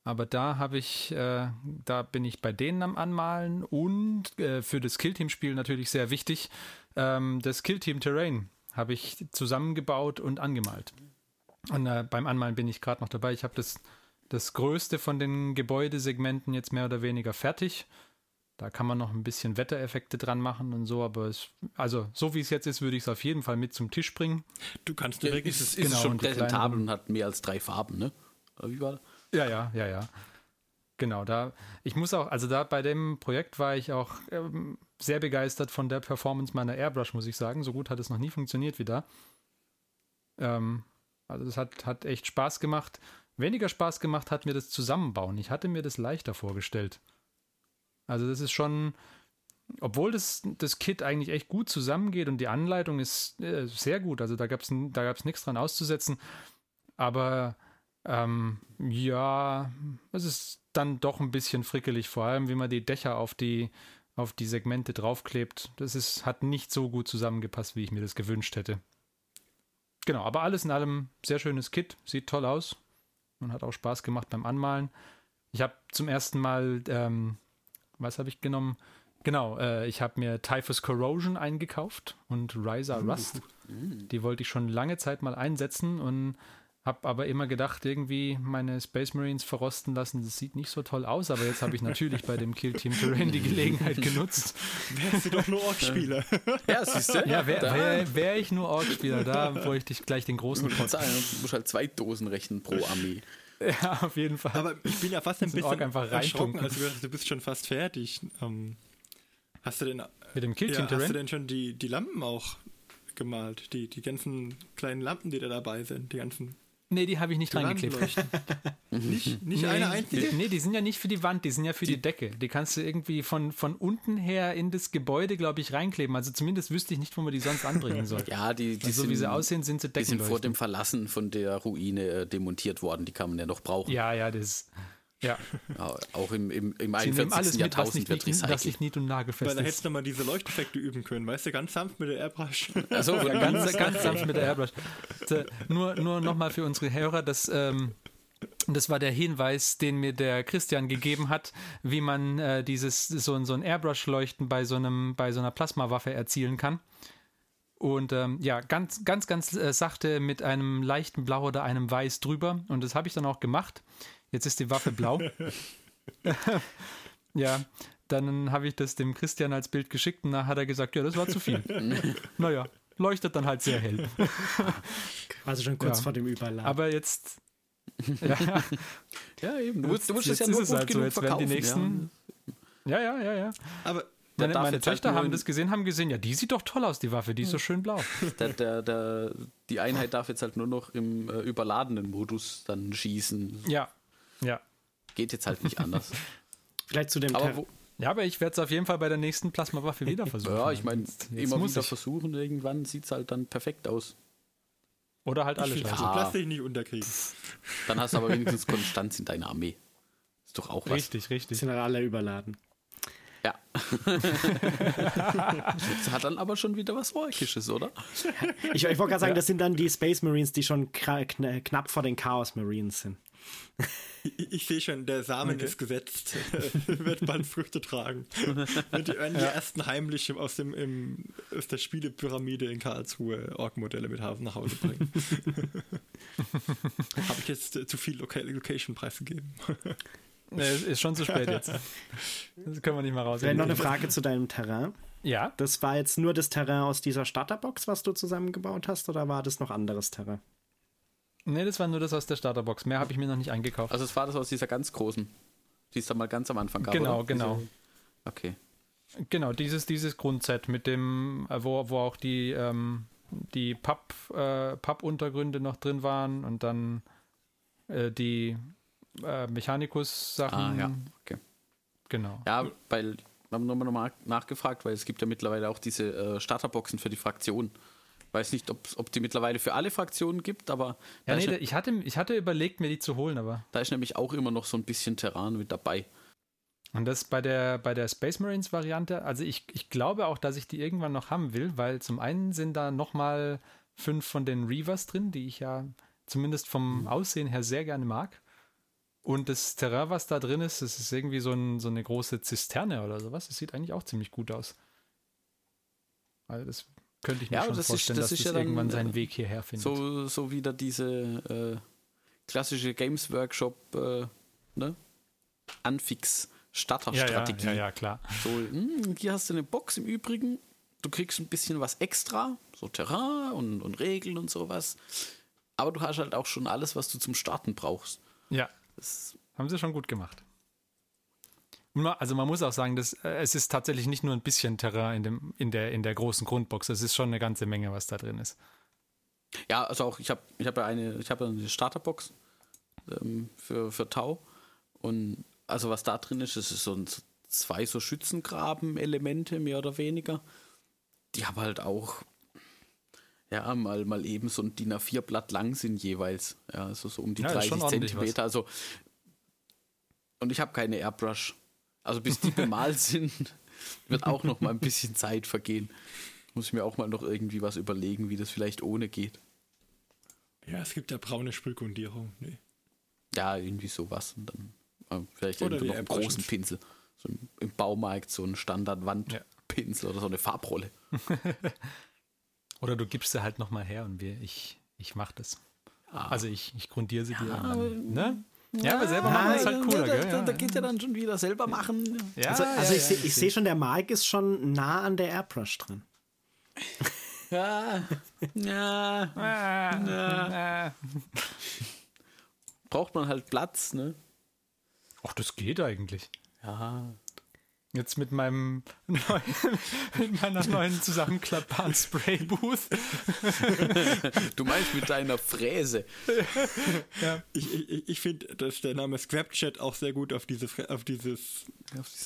Aber da habe ich, äh, da bin ich bei denen am Anmalen und äh, für das Killteam-Spiel natürlich sehr wichtig. Ähm, das Killteam Terrain habe ich zusammengebaut und angemalt. Und äh, beim Anmalen bin ich gerade noch dabei. Ich habe das, das größte von den Gebäudesegmenten jetzt mehr oder weniger fertig. Da kann man noch ein bisschen Wettereffekte dran machen und so, aber es, also so wie es jetzt ist, würde ich es auf jeden Fall mit zum Tisch bringen. Du kannst Ja, direkt ist es, ist Genau, es schon präsentabel und hat mehr als drei Farben, ne? Oder Wie war das? Ja, ja, ja, ja. Genau, da, ich muss auch, also da bei dem Projekt war ich auch ähm, sehr begeistert von der Performance meiner Airbrush, muss ich sagen. So gut hat es noch nie funktioniert wie da. Ähm, also das hat, hat echt Spaß gemacht. Weniger Spaß gemacht hat mir das Zusammenbauen. Ich hatte mir das leichter vorgestellt. Also das ist schon, obwohl das, das Kit eigentlich echt gut zusammengeht und die Anleitung ist äh, sehr gut, also da gab es da gab's nichts dran auszusetzen. Aber ähm, ja, es ist dann doch ein bisschen frickelig, vor allem wie man die Dächer auf die, auf die Segmente draufklebt. Das ist, hat nicht so gut zusammengepasst, wie ich mir das gewünscht hätte. Genau, aber alles in allem sehr schönes Kit, sieht toll aus und hat auch Spaß gemacht beim Anmalen. Ich habe zum ersten Mal, ähm, was habe ich genommen? Genau, äh, ich habe mir Typhus Corrosion eingekauft und Ryza Rust. Die wollte ich schon lange Zeit mal einsetzen und habe aber immer gedacht, irgendwie meine Space Marines verrosten lassen. Das sieht nicht so toll aus, aber jetzt habe ich natürlich bei dem Kill Team Terrain die Gelegenheit genutzt. wärst du doch nur Ork-Spieler. Ja, siehst du? Ja, wäre wär, wär ich nur Ork-Spieler, da bräuchte ich gleich den großen Du Pot. musst halt zwei Dosen rechnen pro Armee. Ja, auf jeden Fall. Aber ich bin ja fast ein bisschen Ork einfach erschrocken, reintunken. als du du bist schon fast fertig. Ähm, hast du denn, Mit dem Kill ja, Team hast du Terrain? denn schon die, die Lampen auch gemalt? Die, die ganzen kleinen Lampen, die da dabei sind, die ganzen Nee, die habe ich nicht reingeklebt. Nicht nicht Nee, eine einzige? Die, nee, die sind ja nicht für die Wand, die sind ja für die, Decke. Die kannst du irgendwie von, von unten her in das Gebäude, glaube ich, reinkleben. Also zumindest wüsste ich nicht, wo man die sonst anbringen soll. Ja, die, die Also so sind, wie sie aussehen, sind sie die sind vor dem Verlassen von der Ruine äh, demontiert worden. Die kann man ja noch brauchen. Ja, ja, das. Ja, Ja, Auch im, im, im sie nehmen 41. alles mit, was Jahrtausend nicht, wird nicht, was recycelt. nicht nied- und Weil nagelfest da hättest du mal diese Leuchteffekte üben können, weißt du, ganz sanft mit der Airbrush. Also, Ja, ganz, ganz sanft mit der Airbrush. So, Nur, nur nochmal für unsere Hörer, das, ähm, das war der Hinweis, den mir der Christian gegeben hat, wie man äh, dieses so, ein- so ein Airbrush-Leuchten bei so einem bei so einer Plasmawaffe erzielen kann. Und ähm, ja, ganz, ganz, ganz äh, sachte mit einem leichten Blau oder einem Weiß drüber. Und das habe ich dann auch gemacht. Jetzt ist die Waffe blau. ja, dann habe ich das dem Christian als Bild geschickt und da hat er gesagt, ja, das war zu viel. naja, leuchtet dann halt sehr hell. Also schon kurz Ja. vor dem Überladen. Aber jetzt. Ja, ja, eben. Du musst, du musst jetzt das ja ist nur es gut halt so, genug jetzt werden die verkaufen. nächsten. Ja, ja, ja, ja. Aber Meine, meine halt Töchter nur haben das gesehen, haben gesehen, ja, die sieht doch toll aus, die Waffe, die ist so schön blau. Ja. Der, der, der, die Einheit darf jetzt halt nur noch im äh, überladenen Modus dann schießen. Ja, ja. Geht jetzt halt nicht anders. Vielleicht zu dem Aber Ja, aber ich werde es auf jeden Fall bei der nächsten Plasmawaffe wieder versuchen. ja, ich meine, immer muss wieder ich. versuchen, irgendwann sieht es halt dann perfekt aus. Oder halt alle scheiße. so Ja. Plastik nicht unterkriegen. Dann hast du aber wenigstens Konstanz in deiner Armee. Ist doch auch was. Richtig, richtig. sind halt alle überladen. Ja. das hat dann aber schon wieder was Orkisches, oder? Ich, ich wollte gerade sagen, das sind dann die Space Marines, die schon knapp vor den Chaos Marines sind. Ich, ich sehe schon, der Samen ist gesetzt. wird bald Früchte tragen. Und die werden die ersten heimlich aus, dem, im, aus der Spielepyramide in Karlsruhe Org-Modelle mit Hafen nach Hause bringen. Habe ich jetzt äh, zu viel Loca Location preisgegeben? Nee, es ist schon zu spät jetzt. Das können wir nicht mal raus. Vielleicht noch eine Frage zu deinem Terrain. Ja, Das war jetzt nur das Terrain aus dieser Starterbox, was du zusammengebaut hast, oder war das noch anderes Terrain? Nee, das war nur das aus der Starterbox. Mehr habe ich mir noch nicht eingekauft. Also es war das aus dieser ganz großen, die es dann mal ganz am Anfang gab. Genau, oder? genau. Diese- Okay. Genau, dieses, dieses Grundset mit dem, äh, wo, wo auch die, ähm, die Papp, äh, Pappuntergründe noch drin waren und dann äh, die äh, Mechanicus-Sachen. Ah, ja. Okay. Genau. Ja, weil, wir haben nochmal nochmal nachgefragt, weil es gibt ja mittlerweile auch diese äh, Starterboxen für die Fraktion. Weiß nicht, ob ob die mittlerweile für alle Fraktionen gibt, aber Ja, nee, da- ich hatte, ich hatte überlegt, mir die zu holen, aber. da ist nämlich auch immer noch so ein bisschen Terran mit dabei. Und das bei der, bei der Space Marines Variante, also ich, ich glaube auch, dass ich die irgendwann noch haben will, weil zum einen sind da nochmal fünf von den Reavers drin, die ich ja zumindest vom Aussehen her sehr gerne mag. Und das Terrain, was da drin ist, das ist irgendwie so, ein, so eine große Zisterne oder sowas. Das sieht eigentlich auch ziemlich gut aus. Also das könnte ich mir Ja, schon das ist- vorstellen, das dass ist das ja dann, irgendwann seinen äh, Weg hierher findet. So, so wieder diese äh, klassische Games Workshop äh, ne? Anfix ja, ja, Starterstrategie. ja, ja, klar. So, hm, hier hast du eine Box im Übrigen. Du kriegst ein bisschen was extra, so Terrain und, und Regeln und sowas. Aber du hast halt auch schon alles, was du zum Starten brauchst. Ja, Das, haben sie schon gut gemacht. Also man muss auch sagen, dass, äh, es ist tatsächlich nicht nur ein bisschen Terrain in, dem, in, der, in der großen Grundbox. Es ist schon eine ganze Menge, was da drin ist. ja, also auch ich habe ich hab ja eine, ich hab eine Starterbox ähm, für, für Tau. Und also was da drin ist, das ist so ein, zwei so Schützengraben-Elemente, mehr oder weniger. Die haben halt auch ja, mal, mal eben so ein DIN A4-Blatt lang sind jeweils. Ja, also so um die Ja, das ist 30 schon ordentlich Zentimeter. Also, und ich habe keine Airbrush. Also bis die bemalt sind, wird auch noch mal ein bisschen Zeit vergehen. Muss ich mir auch mal noch irgendwie was überlegen, wie das vielleicht ohne geht. Ja, es gibt ja braune Sprühgrundierung. Nee. Ja, irgendwie sowas. Und dann äh, vielleicht Oder irgendwo die noch einen großen Pinsel. So im, im Baumarkt so ein Standardwandpinsel oder so eine Farbrolle. Oder du gibst sie halt nochmal her und wir, ich, ich mache das. Also ich, ich grundiere sie dir. und aber- dann, ne? Ja, aber selber machen ist halt cooler, da, gell? da, da Ja, geht ja dann schon wieder selber machen. ja, Also, ja, also ja, ich, ja, ich sehe schon, der Mark ist schon nah an der Airbrush dran. Ja, ja. Ah. Braucht man halt Platz, ne? Ach, das geht eigentlich. Ja. Jetzt mit meinem neuen, mit meiner neuen zusammenklappbaren Spraybooth. Du meinst mit deiner Fräse. Ich, ich, ich finde, dass der Name Scrapchat auch sehr gut auf, diese, auf dieses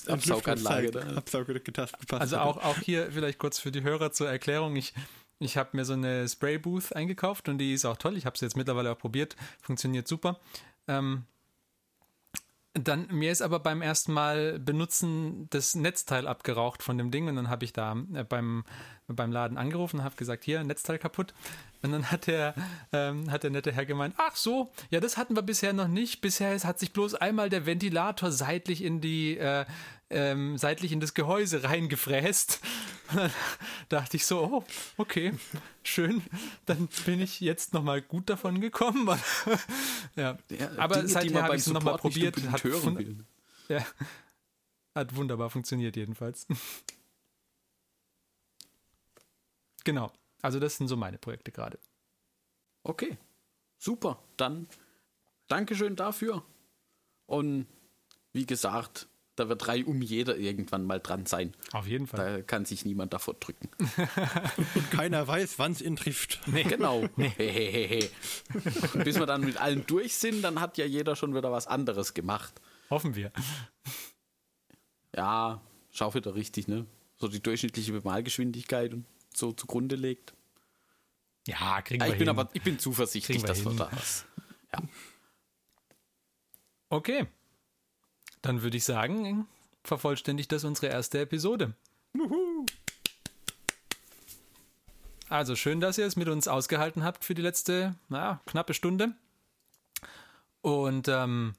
Absauganlage. Entlüftungsteig- Da. Absauggetaste gepasst Also auch, auch hier vielleicht kurz für die Hörer zur Erklärung. Ich, ich habe mir so eine Spraybooth eingekauft und die ist auch toll. Ich habe sie jetzt mittlerweile auch probiert. Funktioniert super. Ähm, dann, mir ist aber beim ersten Mal benutzen das Netzteil abgeraucht von dem Ding und dann habe ich da äh, beim, beim Laden angerufen und habe gesagt, hier, Netzteil kaputt. Und dann hat der, ähm, hat der nette Herr gemeint, ach so, ja, das hatten wir bisher noch nicht. Bisher hat sich bloß einmal der Ventilator seitlich in die, äh, ähm, seitlich in das Gehäuse reingefräst. Dachte ich so, oh, okay, schön. Dann bin ich jetzt nochmal gut davon gekommen. ja. Ja, Aber Dinge, seither habe ich es nochmal probiert. Hat, ja, hat wunderbar funktioniert jedenfalls. genau. Also das sind so meine Projekte gerade. Okay, super. Dann Dankeschön dafür. Und wie gesagt, da wird drei um jeder irgendwann mal dran sein. Auf jeden Fall. Da kann sich niemand davor drücken. Und keiner weiß, wann es ihn trifft. Genau. Hey, hey, hey. Und bis wir dann mit allen durch sind, dann hat ja jeder schon wieder was anderes gemacht. Hoffen wir. Ja, schau wieder richtig, ne? So die durchschnittliche Bemalgeschwindigkeit und so zugrunde legt. Ja, kriegen Ja, wir ich bin hin. aber ich bin zuversichtlich, Kriegen wir dass wir hin. da was. Ja. Okay. Dann würde ich sagen, vervollständigt das unsere erste Episode. Also schön, dass ihr es mit uns ausgehalten habt für die letzte na, knappe Stunde. Und ähm,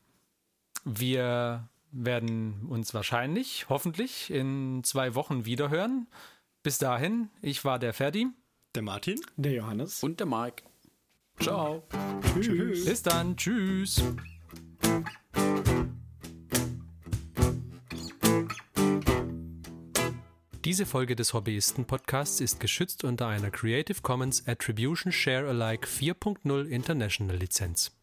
wir werden uns wahrscheinlich, hoffentlich, in zwei Wochen wiederhören. Bis dahin, ich war der Ferdi. Der Martin? Der Johannes. Und der Mark. Ciao. Tschüss. Bis dann. Tschüss. Diese Folge des Hobbyisten-Podcasts ist geschützt unter einer Creative Commons Attribution Share Alike 4.0 International Lizenz.